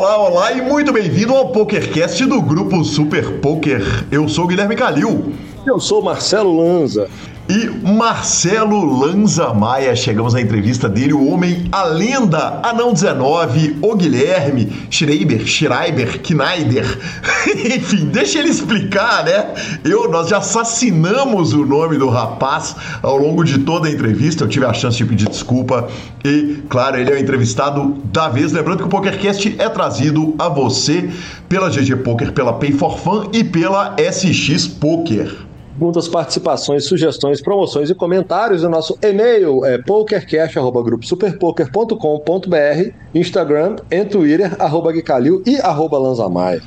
Olá, olá e muito bem-vindo ao PokerCast do grupo Super Poker. Eu sou Guilherme Calil. Eu sou Marcelo Lanza e Marcelo Lanza Maia. Chegamos à entrevista dele, o homem, a lenda, Anão 19, o Guilherme, Schreiber, Schreiber, Kneider. Enfim, deixa ele explicar, né? Eu, nós já assassinamos o nome do rapaz ao longo de toda a entrevista. Eu tive a chance de pedir desculpa e, claro, ele é o entrevistado da vez. Lembrando que o PokerCast é trazido a você pela GG Poker, pela Pay for Fun e pela SX Poker perguntas, participações, sugestões, promoções e comentários. O nosso e-mail é pokercast.gruposuperpoker.com.br, Instagram e Twitter, arroba Guicalil e arroba Lanzamai.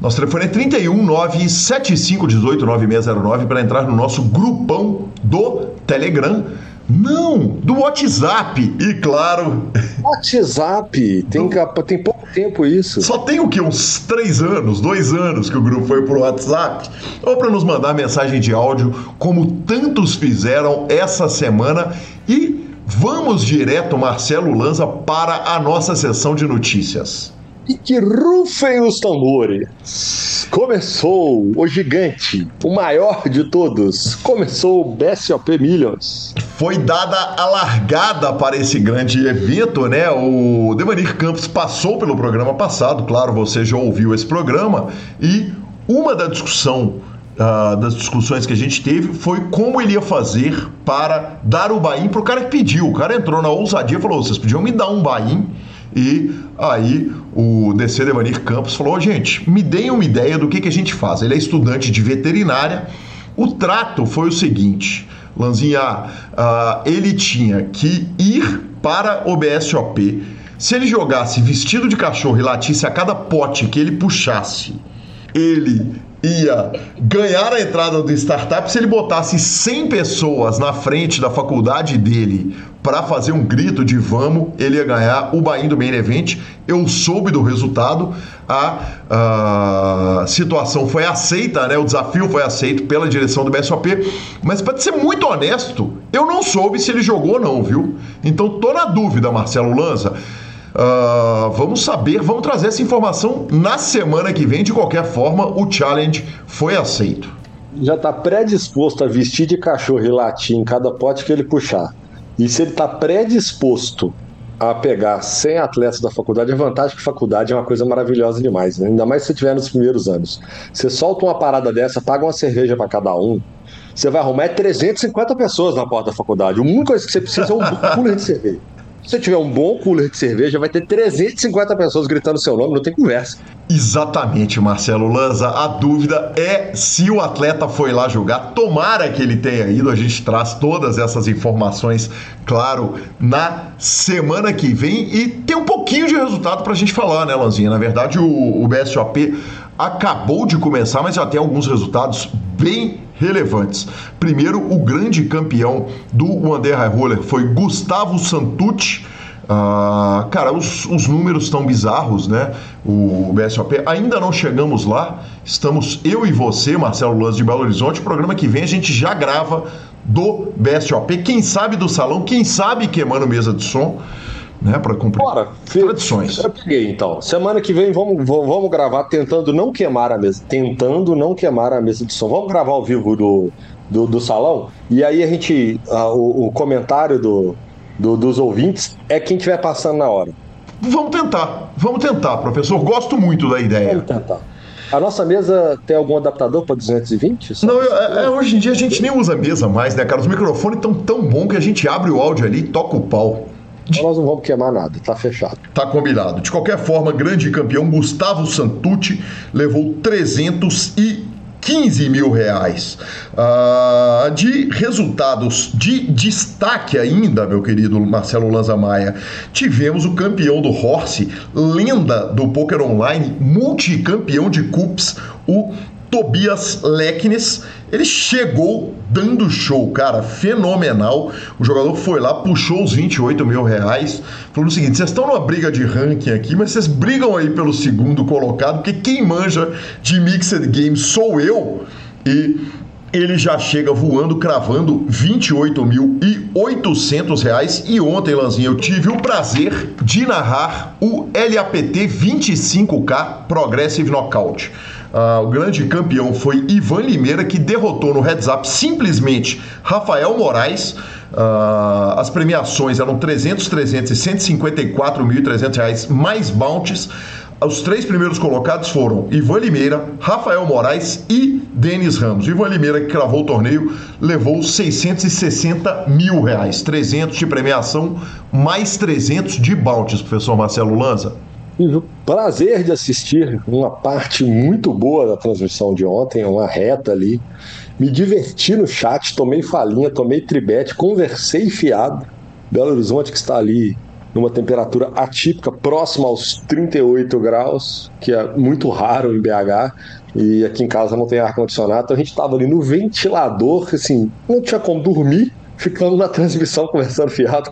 Nosso telefone é 31 97518 9609 para entrar no nosso grupão do Telegram não, do WhatsApp. E claro. WhatsApp? Tem, do... tem pouco tempo isso. Só tem o quê? Uns três anos, dois anos que o grupo foi pro WhatsApp. Ou para nos mandar mensagem de áudio, como tantos fizeram essa semana. E vamos direto, Marcelo Lanza, para a nossa sessão de notícias. E que rufem os tambores. Começou o gigante, o maior de todos. Começou o BSOP Millions. Foi dada a largada para esse grande evento, né? O Devanir Campos passou pelo programa passado, claro, você já ouviu esse programa, e uma da discussão Uh, das discussões que a gente teve foi como ele ia fazer para dar o buy-in para o cara que pediu. O cara entrou na ousadia e falou: vocês podiam me dar um buy-in e aí o DC Devanir Campos falou: oh, gente, me deem uma ideia do que, que a gente faz. Ele é estudante de veterinária. O trato foi o seguinte: Lanzinha, uh, ele tinha que ir para o BSOP. Se ele jogasse vestido de cachorro e latisse a cada pote que ele puxasse, ele ia ganhar a entrada do startup se ele botasse 100 pessoas na frente da faculdade dele para fazer um grito de vamos, ele ia ganhar o Bahia do Main Event. Eu soube do resultado, a, a situação foi aceita, né? o desafio foi aceito pela direção do BSOP, mas para ser muito honesto, eu não soube se ele jogou ou não, viu? Então tô na dúvida, Marcelo Lanza. Uh, vamos saber, vamos trazer essa informação na semana que vem. De qualquer forma, o challenge foi aceito. Já está predisposto a vestir de cachorro e latir em cada pote que ele puxar. E se ele está predisposto a pegar 100 atletas da faculdade, a vantagem é que faculdade é uma coisa maravilhosa demais, né? ainda mais se você tiver nos primeiros anos. Você solta uma parada dessa, paga uma cerveja para cada um, você vai arrumar 350 pessoas na porta da faculdade. A única coisa que você precisa é um cooler de cerveja. Se você tiver um bom cooler de cerveja, vai ter 350 pessoas gritando seu nome, não tem conversa. Exatamente, Marcelo Lanza. A dúvida é se o atleta foi lá jogar. Tomara que ele tenha ido. A gente traz todas essas informações, claro, na semana que vem. E tem um pouquinho de resultado para a gente falar, né, Lanzinha? Na verdade, o, o BSOP acabou de começar, mas já tem alguns resultados bem relevantes. Primeiro, o grande campeão do Day High Roller foi Gustavo Santucci. Uh, cara, os, os números estão bizarros, né? O BSOP ainda não chegamos lá. Estamos eu e você, Marcelo Lanz de Belo Horizonte. O programa que vem a gente já grava do BSOP. Quem sabe do salão, quem sabe queimando mesa de som né, para cumprir Bora, tradições. Eu peguei então. Semana que vem vamos, vamos gravar tentando não queimar a mesa, tentando não queimar a mesa de som. Vamos gravar ao vivo do, do, do salão e aí a gente o, o, comentário do, do, dos ouvintes é quem estiver passando na hora. Vamos tentar, vamos tentar, professor. Gosto muito da ideia. Vamos tentar. A nossa mesa tem algum adaptador para 220? Não, é, é, hoje em dia a gente nem usa mesa mais, né, cara? Os microfones estão tão bom que a gente abre o áudio ali e toca o pau. Então nós não vamos queimar nada, tá fechado. Tá combinado. De qualquer forma, grande campeão Gustavo Santucci levou 315 mil reais. Ah, de resultados de destaque ainda, meu querido Marcelo Lanza Maia, tivemos o campeão do Horse, lenda do poker online, multicampeão de cups, o Tobias Leknes, ele chegou dando show, cara, fenomenal. O jogador foi lá, puxou os 28 mil reais, falou o seguinte: vocês estão numa briga de ranking aqui, mas vocês brigam aí pelo segundo colocado, porque quem manja de Mixed Games sou eu. E ele já chega voando, cravando 28.800 reais. E ontem, Lanzinha, eu tive o prazer de narrar o LAPT 25K Progressive Knockout. Uh, o grande campeão foi Ivan Limeira, que derrotou no heads up simplesmente Rafael Moraes. Uh, as premiações eram 300, 300 e 154.300 reais mais bounties. Os três primeiros colocados foram Ivan Limeira, Rafael Moraes e Denis Ramos. Ivan Limeira, que cravou o torneio, levou 660 mil reais. 300 de premiação, mais 300 de bounties, professor Marcelo Lanza. Tive o prazer de assistir uma parte muito boa da transmissão de ontem, uma reta ali. Me diverti no chat, tomei falinha, tomei tribete, conversei fiado. Belo Horizonte que está ali numa temperatura atípica, próxima aos 38 graus, que é muito raro em BH. E aqui em casa não tem ar-condicionado, então a gente estava ali no ventilador, assim, não tinha como dormir, ficando na transmissão conversando fiado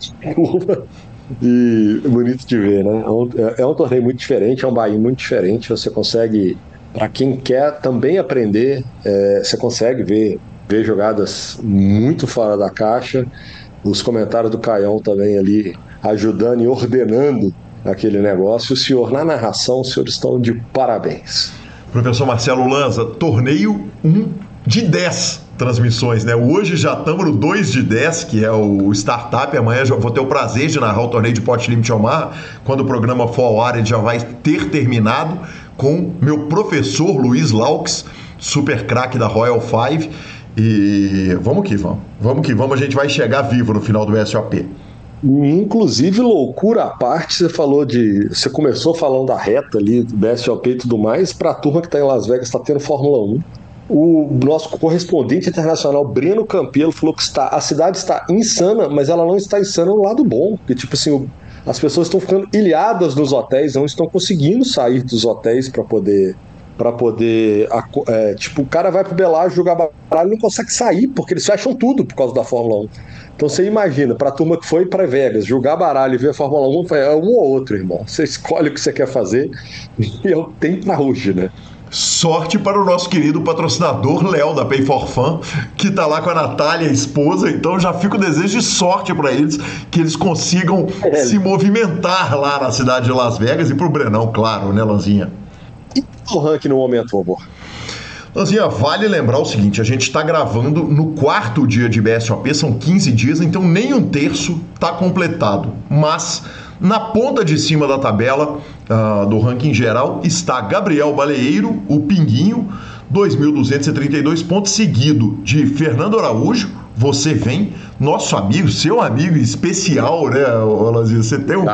E bonito de ver, né? É um, é, um torneio muito diferente, é um Bahia muito diferente. Você consegue, para quem quer também aprender, é, você consegue ver, ver jogadas muito fora da caixa. Os comentários do Caião também ali ajudando e ordenando aquele negócio. O senhor, na narração, os senhores estão de parabéns. Professor Marcelo Lanza, torneio 1 de 10 transmissões, né? Hoje já estamos no 2 de 10, que é o Startup. Amanhã já vou ter o prazer de narrar o torneio de Pot Limit Omar. Quando o programa for ao ar, ele já vai ter terminado com meu professor Luiz Laux, super craque da Royal Five. E vamos que vamos. Vamos que vamos, a gente vai chegar vivo no final do SOP. Inclusive, loucura à parte, você falou de. Você começou falando da reta ali, do BSOP e tudo mais, para a turma que está em Las Vegas, está tendo Fórmula 1. O nosso correspondente internacional, Breno Campelo, falou que está, a cidade está insana, mas ela não está insana no lado bom. Porque, tipo assim, o, as pessoas estão ficando ilhadas nos hotéis, não estão conseguindo sair dos hotéis para poder para poder. É, tipo, o cara vai pro Belar jogar baralho e não consegue sair, porque eles fecham tudo por causa da Fórmula 1. Então você imagina, para a turma que foi para Vegas jogar baralho e ver a Fórmula 1, é um ou outro, irmão. Você escolhe o que você quer fazer e eu tenho para hoje, né? Sorte para o nosso querido patrocinador Léo da Pay for Fun, que está lá com a Natália, a esposa. Então já fica o desejo de sorte para eles, que eles consigam é. se movimentar lá na cidade de Las Vegas e para o Brenão, claro, né, Lanzinha? E o ranking no momento, por favor? Lanzinha, vale lembrar o seguinte: a gente está gravando no quarto dia de BSOP, são 15 dias, então nem um terço está completado. Mas na ponta de cima da tabela uh, do ranking geral está Gabriel Baleeiro, o Pinguinho, 2.232 pontos, seguido de Fernando Araújo. Você vem, nosso amigo, seu amigo especial, né, Lanzinha? Você tem um.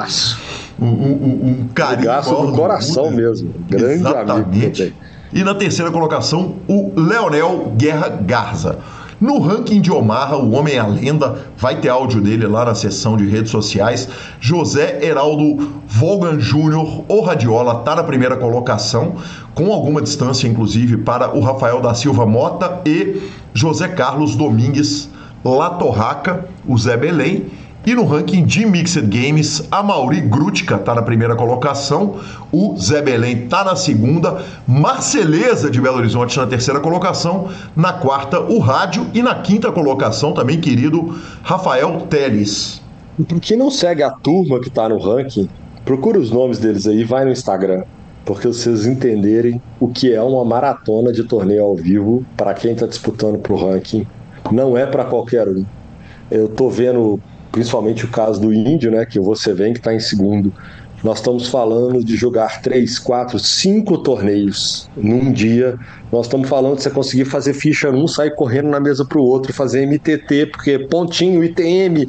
Um, um, um carinho. Do coração mesmo. Grande Exatamente. amigo. E na terceira colocação, o Leonel Guerra Garza. No ranking de Omaha, o Homem a Lenda, vai ter áudio dele lá na seção de redes sociais. José Heraldo Volgan Júnior, o Radiola, está na primeira colocação, com alguma distância, inclusive, para o Rafael da Silva Mota e José Carlos Domingues Latorraca, o Zé Belém. E no ranking de Mixed Games, a Mauri Grutka está na primeira colocação, o Zé Belém está na segunda, Marceleza de Belo Horizonte na terceira colocação, na quarta o Rádio e na quinta colocação também querido Rafael Teles. E por que não segue a turma que está no ranking? Procura os nomes deles aí, vai no Instagram, porque vocês entenderem o que é uma maratona de torneio ao vivo para quem está disputando para o ranking. Não é para qualquer um. Eu tô vendo principalmente o caso do Índio, né, que você vem que está em segundo. Nós estamos falando de jogar três, quatro, cinco torneios num dia. Nós estamos falando de você conseguir fazer ficha num, sair correndo na mesa para o outro, fazer MTT, porque pontinho, ITM,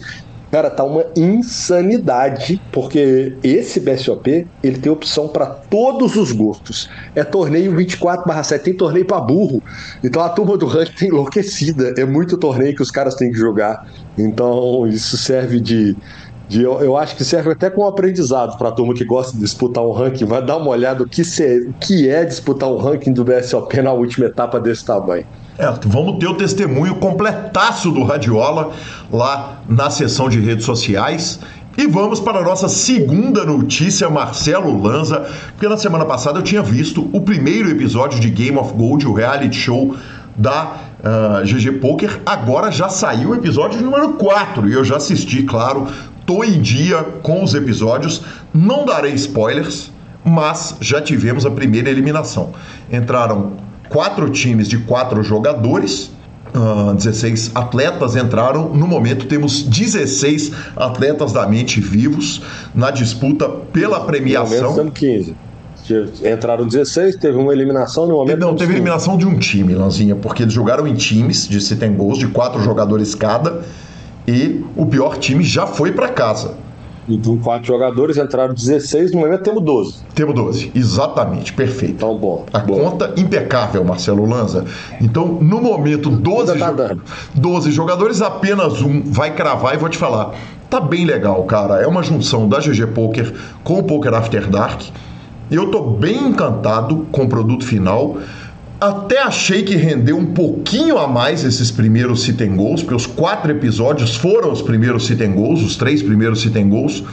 Cara, tá uma insanidade, porque esse BSOP, ele tem opção para todos os gostos. É torneio 24/7, tem torneio para burro. Então a turma do ranking tem enlouquecida. É muito torneio que os caras têm que jogar. Então isso serve de de, eu, eu, acho que serve até como aprendizado para a turma que gosta de disputar um ranking. Vai dar uma olhada o que, se, que é disputar um ranking do BSOP na última etapa desse tamanho. É, vamos ter o testemunho completaço do Radiola lá na seção de redes sociais. E vamos para a nossa segunda notícia, Marcelo Lanza, porque na semana passada eu tinha visto o primeiro episódio de Game of Gold, o reality show da uh, GG Poker. Agora já saiu o episódio número 4 e eu já assisti, claro. Tô em dia com os episódios. Não darei spoilers, mas já tivemos a primeira eliminação. Entraram quatro times de quatro jogadores. Uh, ah, 16 atletas entraram. No momento, temos 16 atletas da mente vivos na disputa pela premiação. No momento, 15. Entraram 16, teve uma eliminação no momento. Não, teve eliminação de um time, Lanzinha, porque eles jogaram em times de se tem gols, de quatro jogadores cada, e o pior time já foi para casa. Então, quatro jogadores entraram 16, no momento temos 12. Temos 12, exatamente, perfeito. Então, bom. A bom. conta impecável, Marcelo Lanza. Então, no momento, 12, tá jo 12 jogadores, apenas um vai cravar e vou te falar. Tá bem legal, cara. É uma junção da GG Poker com o Poker After Dark. Eu tô bem encantado com o produto final. Até achei que rendeu um pouquinho a mais esses primeiros sit and goals, porque os quatro episódios foram os primeiros sit and goals, os três primeiros sit and goals.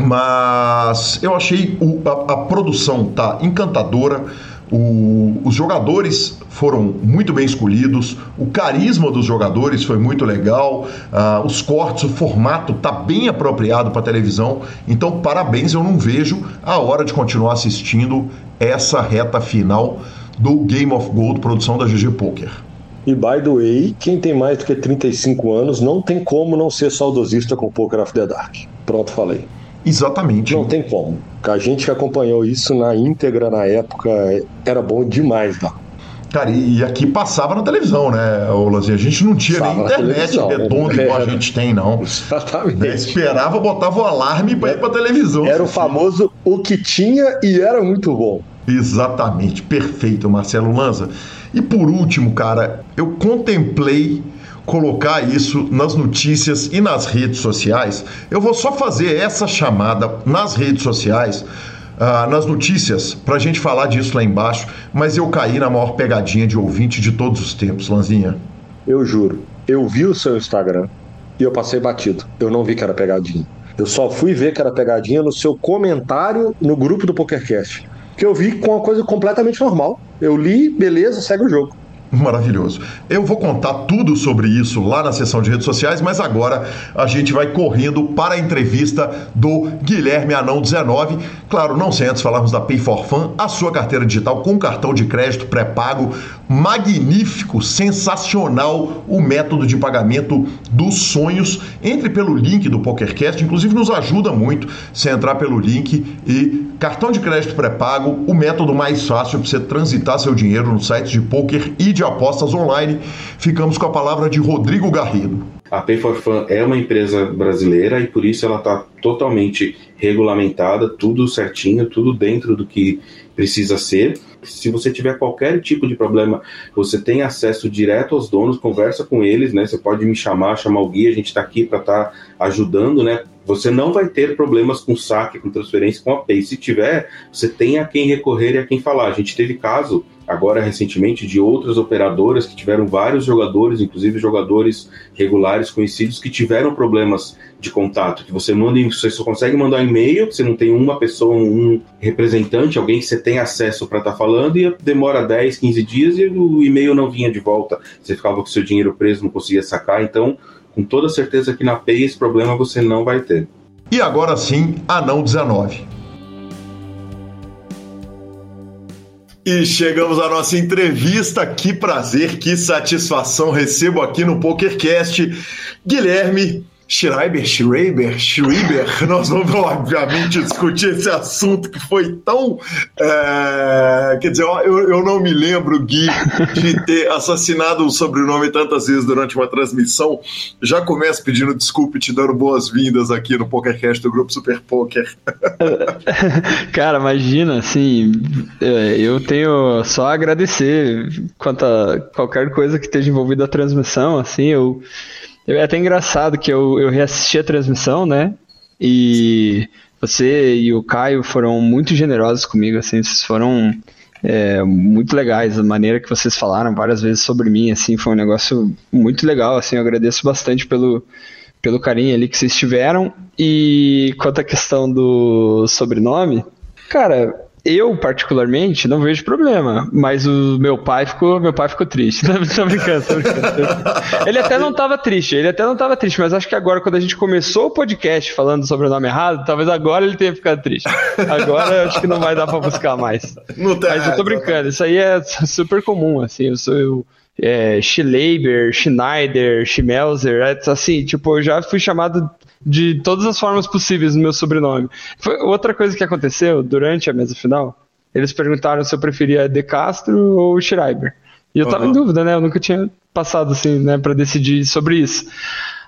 Mas eu achei o, a, a, produção tá encantadora. O, os jogadores foram muito bem escolhidos, o carisma dos jogadores foi muito legal, uh, os cortes, o formato tá bem apropriado para televisão. Então, parabéns, eu não vejo a hora de continuar assistindo essa reta final do Game of Gold, produção da GG Poker. E by the way, quem tem mais do que 35 anos não tem como não ser saudosista com Poker of the Dark. Pronto, falei. Exatamente. Não tem como. A gente que acompanhou isso na íntegra na época era bom demais, tá? Cara, e aqui passava na televisão, né, Olazinho? A gente não tinha passava nem internet redonda igual a gente tem, não. Exatamente. Né? Esperava, botava o alarme para ir pra televisão. Era o famoso o que tinha e era muito bom. Exatamente, perfeito, Marcelo Lanza. E por último, cara, eu contemplei colocar isso nas notícias e nas redes sociais. Eu vou só fazer essa chamada nas redes sociais, uh, nas notícias, para a gente falar disso lá embaixo, mas eu caí na maior pegadinha de ouvinte de todos os tempos, Lanzinha. Eu juro, eu vi o seu Instagram e eu passei batido. Eu não vi que era pegadinha. Eu só fui ver que era pegadinha no seu comentário no grupo do PokerCast que eu vi com uma coisa completamente normal. Eu li, beleza, segue o jogo. Maravilhoso. Eu vou contar tudo sobre isso lá na sessão de redes sociais, mas agora a gente vai correndo para a entrevista do Guilherme Anão 19. Claro, não sem antes falarmos da Pay for Fun, a sua carteira digital com cartão de crédito pré-pago. Magnífico, sensacional o método de pagamento dos sonhos. Entre pelo link do PokerCast, inclusive nos ajuda muito se entrar pelo link e cartão de crédito pré-pago, o método mais fácil para você transitar seu dinheiro no site de poker e de apostas online. Ficamos com a palavra de Rodrigo Garrido. A Pay for Fun é uma empresa brasileira e por isso ela está totalmente regulamentada, tudo certinho, tudo dentro do que precisa ser. Se você tiver qualquer tipo de problema, você tem acesso direto aos donos, conversa com eles, né? Você pode me chamar, chamar o guia, a gente está aqui para estar tá ajudando, né? Você não vai ter problemas com saque, com transferência, com a Pay. Se tiver, você tem a quem recorrer e a quem falar. A gente teve caso agora recentemente de outras operadoras que tiveram vários jogadores, inclusive jogadores regulares conhecidos que tiveram problemas de contato, que você manda, você só consegue mandar e-mail, você não tem uma pessoa, um representante, alguém que você tem acesso para estar tá falando e demora 10, 15 dias e o e-mail não vinha de volta. Você ficava com seu dinheiro preso, não conseguia sacar, então com toda certeza que na Pay esse problema você não vai ter. E agora sim, Anão 19. E chegamos à nossa entrevista. Que prazer, que satisfação recebo aqui no PokerCast Guilherme Schreiber, Schreiber, Schreiber, nós vamos obviamente discutir esse assunto que foi tão. É, quer dizer, eu, eu não me lembro, Gui, de ter assassinado o sobrenome tantas vezes durante uma transmissão. Já começo pedindo desculpa e te dando boas-vindas aqui no PokerCast do Grupo Super Poker. Cara, imagina, assim, eu tenho só a agradecer quanto a qualquer coisa que esteja envolvida a transmissão, assim, eu é até engraçado que eu, eu reassisti a transmissão, né? E você e o Caio foram muito generosos comigo, assim, vocês foram é, muito legais, a maneira que vocês falaram várias vezes sobre mim, assim, foi um negócio muito legal, assim, eu agradeço bastante pelo, pelo carinho ali que vocês tiveram. E quanto à questão do sobrenome, cara, eu, particularmente, não vejo problema, mas o meu pai ficou, meu pai ficou triste. tô brincando, tô brincando. Ele até não estava triste, ele até não estava triste, mas acho que agora, quando a gente começou o podcast falando sobre o nome errado, talvez agora ele tenha ficado triste. Agora acho que não vai dar para buscar mais. mas eu tô brincando, isso aí é super comum, assim, eu sou eu, é, Schleiber, Schneider, Schmelzer, é, assim, tipo, eu já fui chamado de todas as formas possíveis no meu sobrenome. Foi outra coisa que aconteceu durante a mesa final. Eles perguntaram se eu preferia De Castro ou Schreiber. E eu uhum. tava em dúvida, né? Eu nunca tinha passado assim, né, para decidir sobre isso.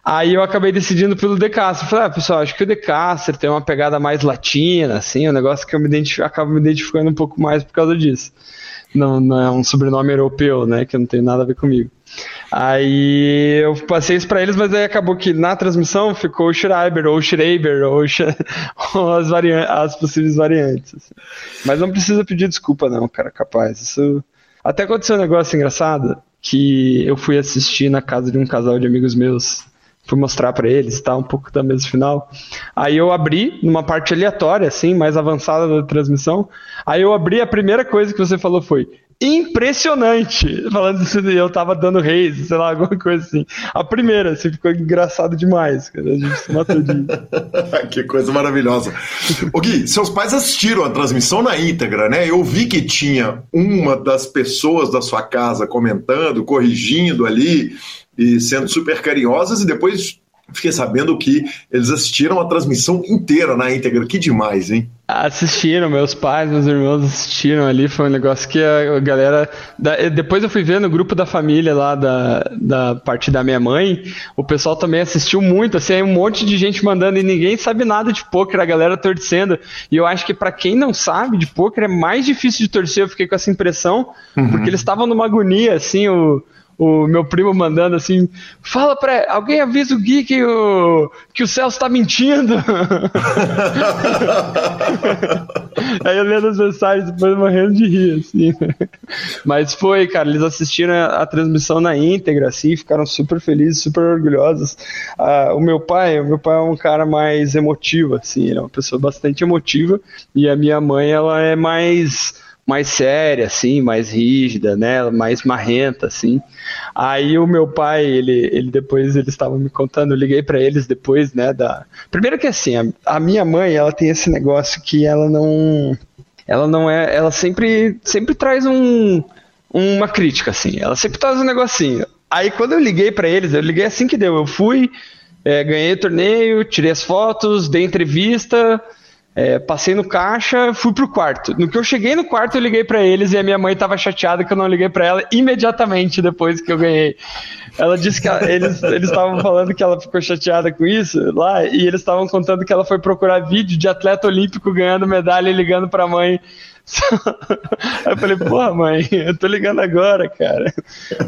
Aí eu acabei decidindo pelo De Castro. Falei, ah, pessoal, acho que o De Castro tem uma pegada mais latina, assim, um negócio que eu me identifico, acabo me identificando um pouco mais por causa disso. Não, não é um sobrenome europeu, né? Que não tem nada a ver comigo. Aí eu passei isso pra eles, mas aí acabou que na transmissão ficou o Schreiber, ou Schreiber, ou, ou as, as possíveis variantes. Assim. Mas não precisa pedir desculpa, não, cara, capaz. Isso. Até aconteceu um negócio engraçado que eu fui assistir na casa de um casal de amigos meus. Fui mostrar para eles, tá? Um pouco da mesa final. Aí eu abri, numa parte aleatória, assim, mais avançada da transmissão. Aí eu abri, a primeira coisa que você falou foi: impressionante. Falando isso, eu tava dando reis, sei lá, alguma coisa assim. A primeira, assim, ficou engraçado demais, cara. A gente se matou de. que coisa maravilhosa. O Gui, seus pais assistiram a transmissão na íntegra, né? Eu vi que tinha uma das pessoas da sua casa comentando, corrigindo ali e sendo super carinhosas, e depois fiquei sabendo que eles assistiram a transmissão inteira na íntegra. Que demais, hein? Assistiram, meus pais, meus irmãos assistiram ali. Foi um negócio que a galera. Depois eu fui ver no grupo da família lá da, da parte da minha mãe. O pessoal também assistiu muito. Assim, um monte de gente mandando e ninguém sabe nada de poker, a galera torcendo. E eu acho que para quem não sabe de poker é mais difícil de torcer. Eu fiquei com essa impressão, uhum. porque eles estavam numa agonia, assim, o o meu primo mandando assim: fala pra. Alguém avisa o Gui que o, que o Celso tá mentindo. Aí eu lendo as mensagens depois morrendo de rir, assim. Mas foi, cara, eles assistiram a, a transmissão na íntegra, assim, ficaram super felizes, super orgulhosos. Ah, o meu pai, o meu pai é um cara mais emotivo, assim, é uma pessoa bastante emotiva, e a minha mãe, ela é mais mais séria, assim, mais rígida, né, mais marrenta, assim. Aí o meu pai, ele, ele depois eles estavam me contando, eu liguei para eles depois, né, da. Primeiro que assim, a, a, minha mãe, ela tem esse negócio que ela não, ela não é, ela sempre, sempre traz um, uma crítica, assim. Ela sempre traz um negocinho. Aí quando eu liguei para eles, eu liguei assim que deu, eu fui, é, ganhei o torneio, tirei as fotos, dei entrevista é, passei no caixa, fui pro quarto. No que eu cheguei no quarto, eu liguei para eles e a minha mãe tava chateada que eu não liguei para ela imediatamente depois que eu ganhei. Ela disse que ela, eles estavam falando que ela ficou chateada com isso lá e eles estavam contando que ela foi procurar vídeo de atleta olímpico ganhando medalha e ligando pra mãe. Aí eu falei, porra, mãe, eu tô ligando agora, cara.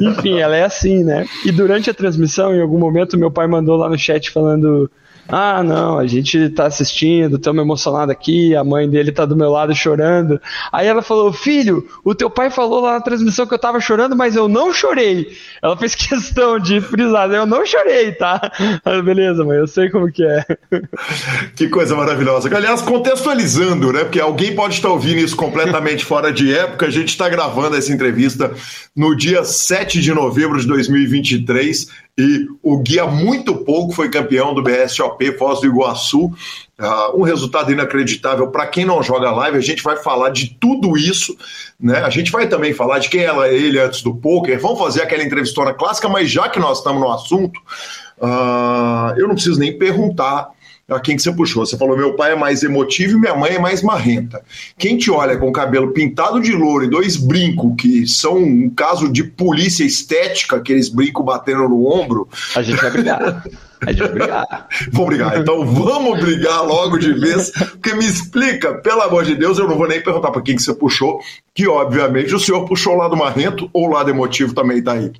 Enfim, ela é assim, né? E durante a transmissão, em algum momento, meu pai mandou lá no chat falando ah, não, a gente tá assistindo, estamos emocionados aqui, a mãe dele tá do meu lado chorando. Aí ela falou: Filho, o teu pai falou lá na transmissão que eu tava chorando, mas eu não chorei. Ela fez questão de frisar, eu não chorei, tá? Ah, beleza, mãe, eu sei como que é. Que coisa maravilhosa. Aliás, contextualizando, né? Porque alguém pode estar ouvindo isso completamente fora de época. A gente está gravando essa entrevista no dia 7 de novembro de 2023 e o Guia muito pouco foi campeão do BSOP Foz do Iguaçu. Uh, um resultado inacreditável para quem não joga live. A gente vai falar de tudo isso, né? A gente vai também falar de quem era ele antes do poker. Vamos fazer aquela entrevistona clássica, mas já que nós estamos no assunto, uh, eu não preciso nem perguntar a quem que você puxou. Você falou: meu pai é mais emotivo e minha mãe é mais marrenta. Quem te olha com o cabelo pintado de louro e dois brincos, que são um caso de polícia estética, aqueles brincos batendo no ombro. A gente vai brigar. A gente vai brigar. Vamos brigar. Então vamos brigar logo de vez. Porque me explica, pelo amor de Deus, eu não vou nem perguntar para quem que você puxou, que obviamente o senhor puxou o lado marrento ou o lado emotivo também tá aí.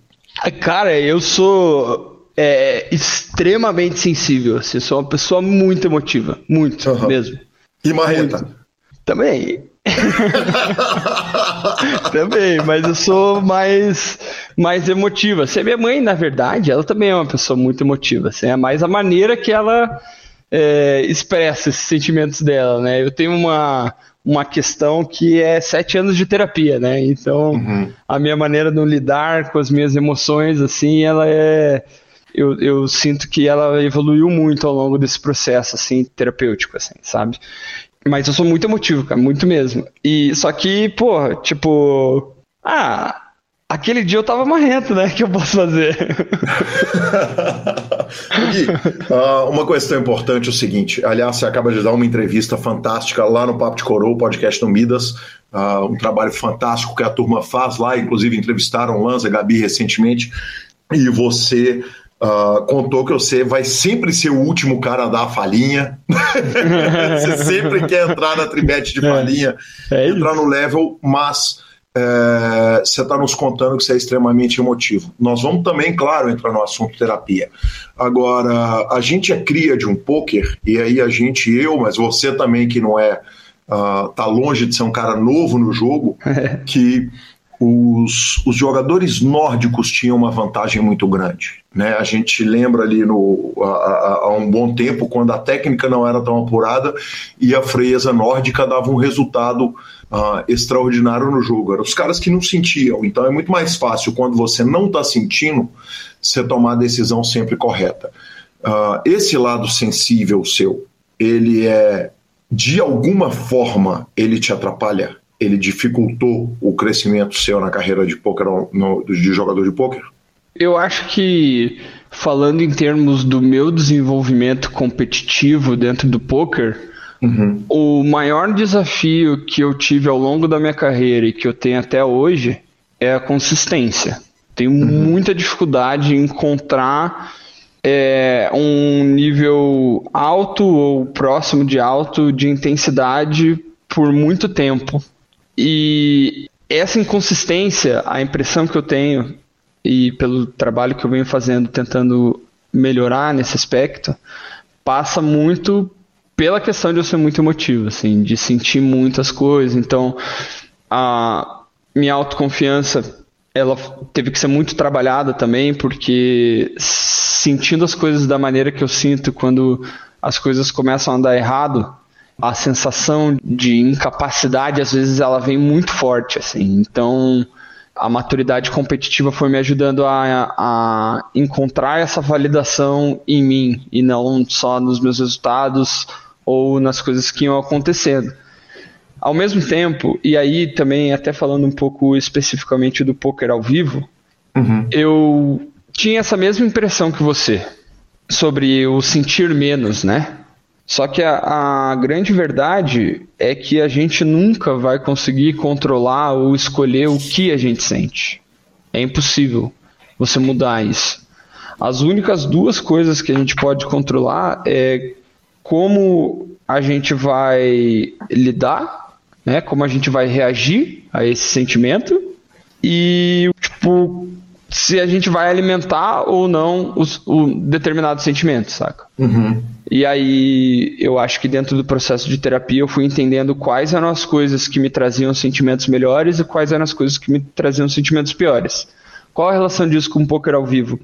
Cara, eu sou é, extremamente sensível. Assim, sou uma pessoa muito emotiva. Muito uhum. mesmo. E marreta? Muito. Também. também, mas eu sou mais mais emotiva. Se assim, a minha mãe, na verdade, ela também é uma pessoa muito emotiva. Assim, é mais a maneira que ela é, expressa esses sentimentos dela, né? Eu tenho uma, uma questão que é sete anos de terapia, né? Então, uhum. a minha maneira de lidar com as minhas emoções, assim, ela é. Eu, eu sinto que ela evoluiu muito ao longo desse processo, assim, terapêutico, assim, sabe? Mas eu sou muito emotivo, cara, muito mesmo. E só que, pô, tipo. Ah, aquele dia eu tava marrento, né? que eu posso fazer? Gui, uh, uma questão importante é o seguinte: aliás, você acaba de dar uma entrevista fantástica lá no Papo de Coroa, podcast do Midas. Uh, um trabalho fantástico que a turma faz lá, inclusive entrevistaram Lanza, Gabi recentemente, e você Uh, contou que você vai sempre ser o último cara a dar a falinha. você sempre quer entrar na tribete de é. falinha, é, é entrar no level, mas é, você está nos contando que você é extremamente emotivo. Nós vamos também, claro, entrar no assunto terapia. Agora, a gente é cria de um poker, e aí a gente, eu, mas você também que não é, uh, tá longe de ser um cara novo no jogo, que os, os jogadores nórdicos tinham uma vantagem muito grande. Né? A gente lembra ali no, há, um bom tempo, quando a técnica não era tão apurada e a frieza nórdica dava um resultado uh, extraordinário no jogo. Eram os caras que não sentiam. Então é muito mais fácil, quando você não está sentindo, você tomar a decisão sempre correta. Uh, esse lado sensível seu, ele é, de alguma forma, ele te atrapalha? Ele dificultou o crescimento seu na carreira de poker, no, de jogador de poker? Eu acho que falando em termos do meu desenvolvimento competitivo dentro do poker, uhum. o maior desafio que eu tive ao longo da minha carreira e que eu tenho até hoje é a consistência. Tenho uhum. muita dificuldade em encontrar é, um nível alto ou próximo de alto de intensidade por muito tempo. E essa inconsistência, a impressão que eu tenho, e pelo trabalho que eu venho fazendo tentando melhorar nesse aspecto, passa muito pela questão de eu ser muito emotivo, assim, de sentir muitas coisas. Então, a minha autoconfiança ela teve que ser muito trabalhada também, porque sentindo as coisas da maneira que eu sinto quando as coisas começam a andar errado, a sensação de incapacidade às vezes ela vem muito forte assim. Então a maturidade competitiva foi me ajudando a, a encontrar essa validação em mim e não só nos meus resultados ou nas coisas que iam acontecendo. Ao mesmo tempo e aí também até falando um pouco especificamente do poker ao vivo uhum. eu tinha essa mesma impressão que você sobre o sentir menos né só que a, a, grande verdade é que a gente nunca vai conseguir controlar ou escolher o que a gente sente. É impossível você mudar isso. As únicas duas coisas que a gente pode controlar é como a gente vai lidar, né? Como a gente vai reagir a esse sentimento e tipo se a gente vai alimentar ou não os, o determinado sentimento, saca? Uhum. E aí eu acho que dentro do processo de terapia eu fui entendendo quais eram as coisas que me traziam sentimentos melhores e quais eram as coisas que me traziam sentimentos piores. Qual a relação disso com o poker ao vivo?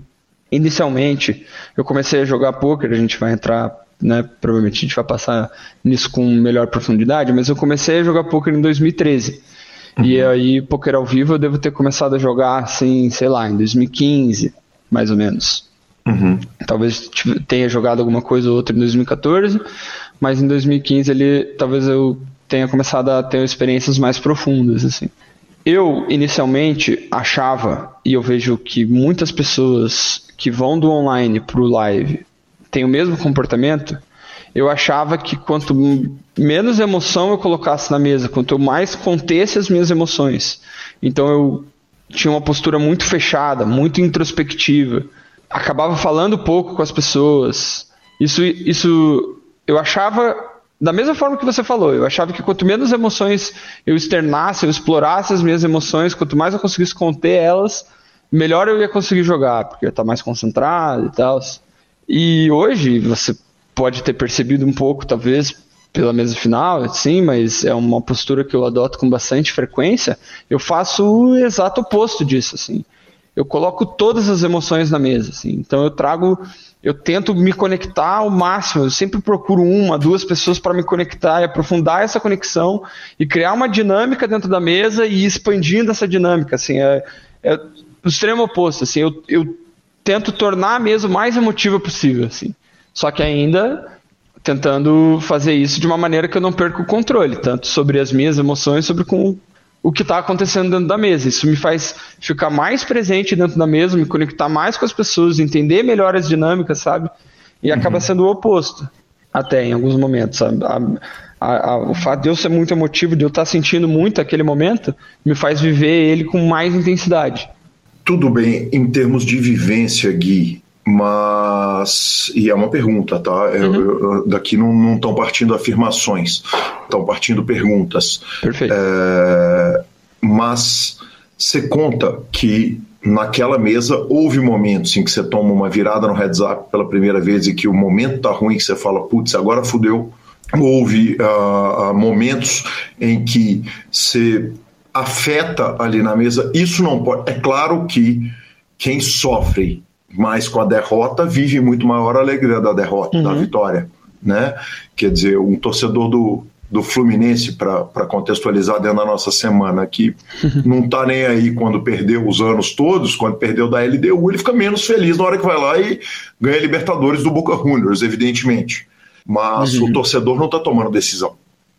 Inicialmente, eu comecei a jogar poker, a gente vai entrar, né, provavelmente a gente vai passar nisso com melhor profundidade, mas eu comecei a jogar poker em 2013. Uhum. E aí, poker ao vivo eu devo ter começado a jogar assim, sei lá, em 2015, mais ou menos. Uhum. Talvez tenha jogado alguma coisa ou outra em 2014, mas em 2015 ele talvez eu tenha começado a ter experiências mais profundas assim. Eu inicialmente achava e eu vejo que muitas pessoas que vão do online para o live têm o mesmo comportamento eu achava que quanto menos emoção eu colocasse na mesa, quanto eu mais contesse as minhas emoções. Então eu tinha uma postura muito fechada, muito introspectiva. Acabava falando pouco com as pessoas. Isso, isso eu achava da mesma forma que você falou. Eu achava que quanto menos emoções eu externasse, eu explorasse as minhas emoções, quanto mais eu conseguisse conter elas, melhor eu ia conseguir jogar, porque eu ia estar mais concentrado e tal. E hoje você pode ter percebido um pouco, talvez, pela mesa final, sim, mas é uma postura que eu adoto com bastante frequência. Eu faço o exato oposto disso, assim. Eu coloco todas as emoções na mesa, assim. Então eu trago, eu tento me conectar ao máximo. Eu sempre procuro uma, duas pessoas para me conectar e aprofundar essa conexão e criar uma dinâmica dentro da mesa e expandindo essa dinâmica. Assim, é, é o extremo oposto. Assim, eu, eu tento tornar a mesa o mais emotiva possível. Assim. Só que ainda tentando fazer isso de uma maneira que eu não perca o controle, tanto sobre as minhas emoções, sobre com o que está acontecendo dentro da mesa. Isso me faz ficar mais presente dentro da mesa, me conectar mais com as pessoas, entender melhor as dinâmicas, sabe? E acaba uhum. sendo o oposto, até em alguns momentos. A, a, a, o fato de eu ser muito emotivo, de eu estar tá sentindo muito aquele momento, me faz viver ele com mais intensidade. Tudo bem, em termos de vivência, Gui, mas. E é uma pergunta, tá? Uhum. Eu, eu, daqui não estão partindo afirmações, estão partindo perguntas. Perfeito. É, mas você conta que naquela mesa houve momentos em que você toma uma virada no heads up pela primeira vez e que o momento tá ruim, que você fala, putz, agora fudeu. Houve uh, momentos em que você afeta ali na mesa. Isso não pode. É claro que quem sofre mas com a derrota vive muito maior alegria da derrota, uhum. da vitória, né? Quer dizer, um torcedor do, do Fluminense, para contextualizar dentro da nossa semana, que não está nem aí quando perdeu os anos todos, quando perdeu da LDU, ele fica menos feliz na hora que vai lá e ganha Libertadores do Boca Juniors, evidentemente. Mas uhum. o torcedor não está tomando decisão.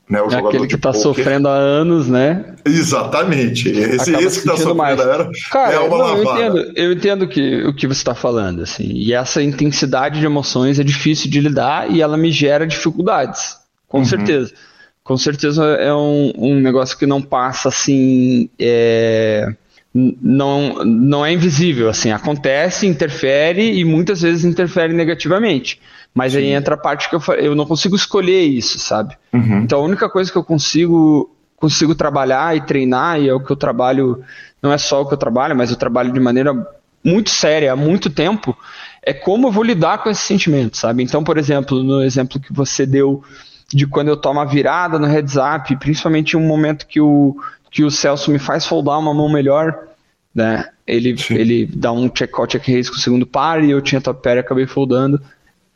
Né, o é aquele que está sofrendo há anos, né? Exatamente. Esse, esse que está sofrendo mais. Era, Cara, é uma não, eu entendo, eu entendo que, o que você está falando, assim. E essa intensidade de emoções é difícil de lidar e ela me gera dificuldades. Com uhum. certeza. Com certeza é um, um negócio que não passa assim. É, não, não é invisível, assim. Acontece, interfere e muitas vezes interfere negativamente. Mas aí entra a parte que eu, eu não consigo escolher isso, sabe? Uhum. Então a única coisa que eu consigo consigo trabalhar e treinar, e é o que eu trabalho, não é só o que eu trabalho, mas eu trabalho de maneira muito séria há muito tempo, é como eu vou lidar com esse sentimento, sabe? Então, por exemplo, no exemplo que você deu de quando eu tomo a virada no heads up, principalmente em um momento que o, que o Celso me faz foldar uma mão melhor, né? Ele, ele dá um check-out, check-raise com o segundo par e eu tinha top pair e acabei foldando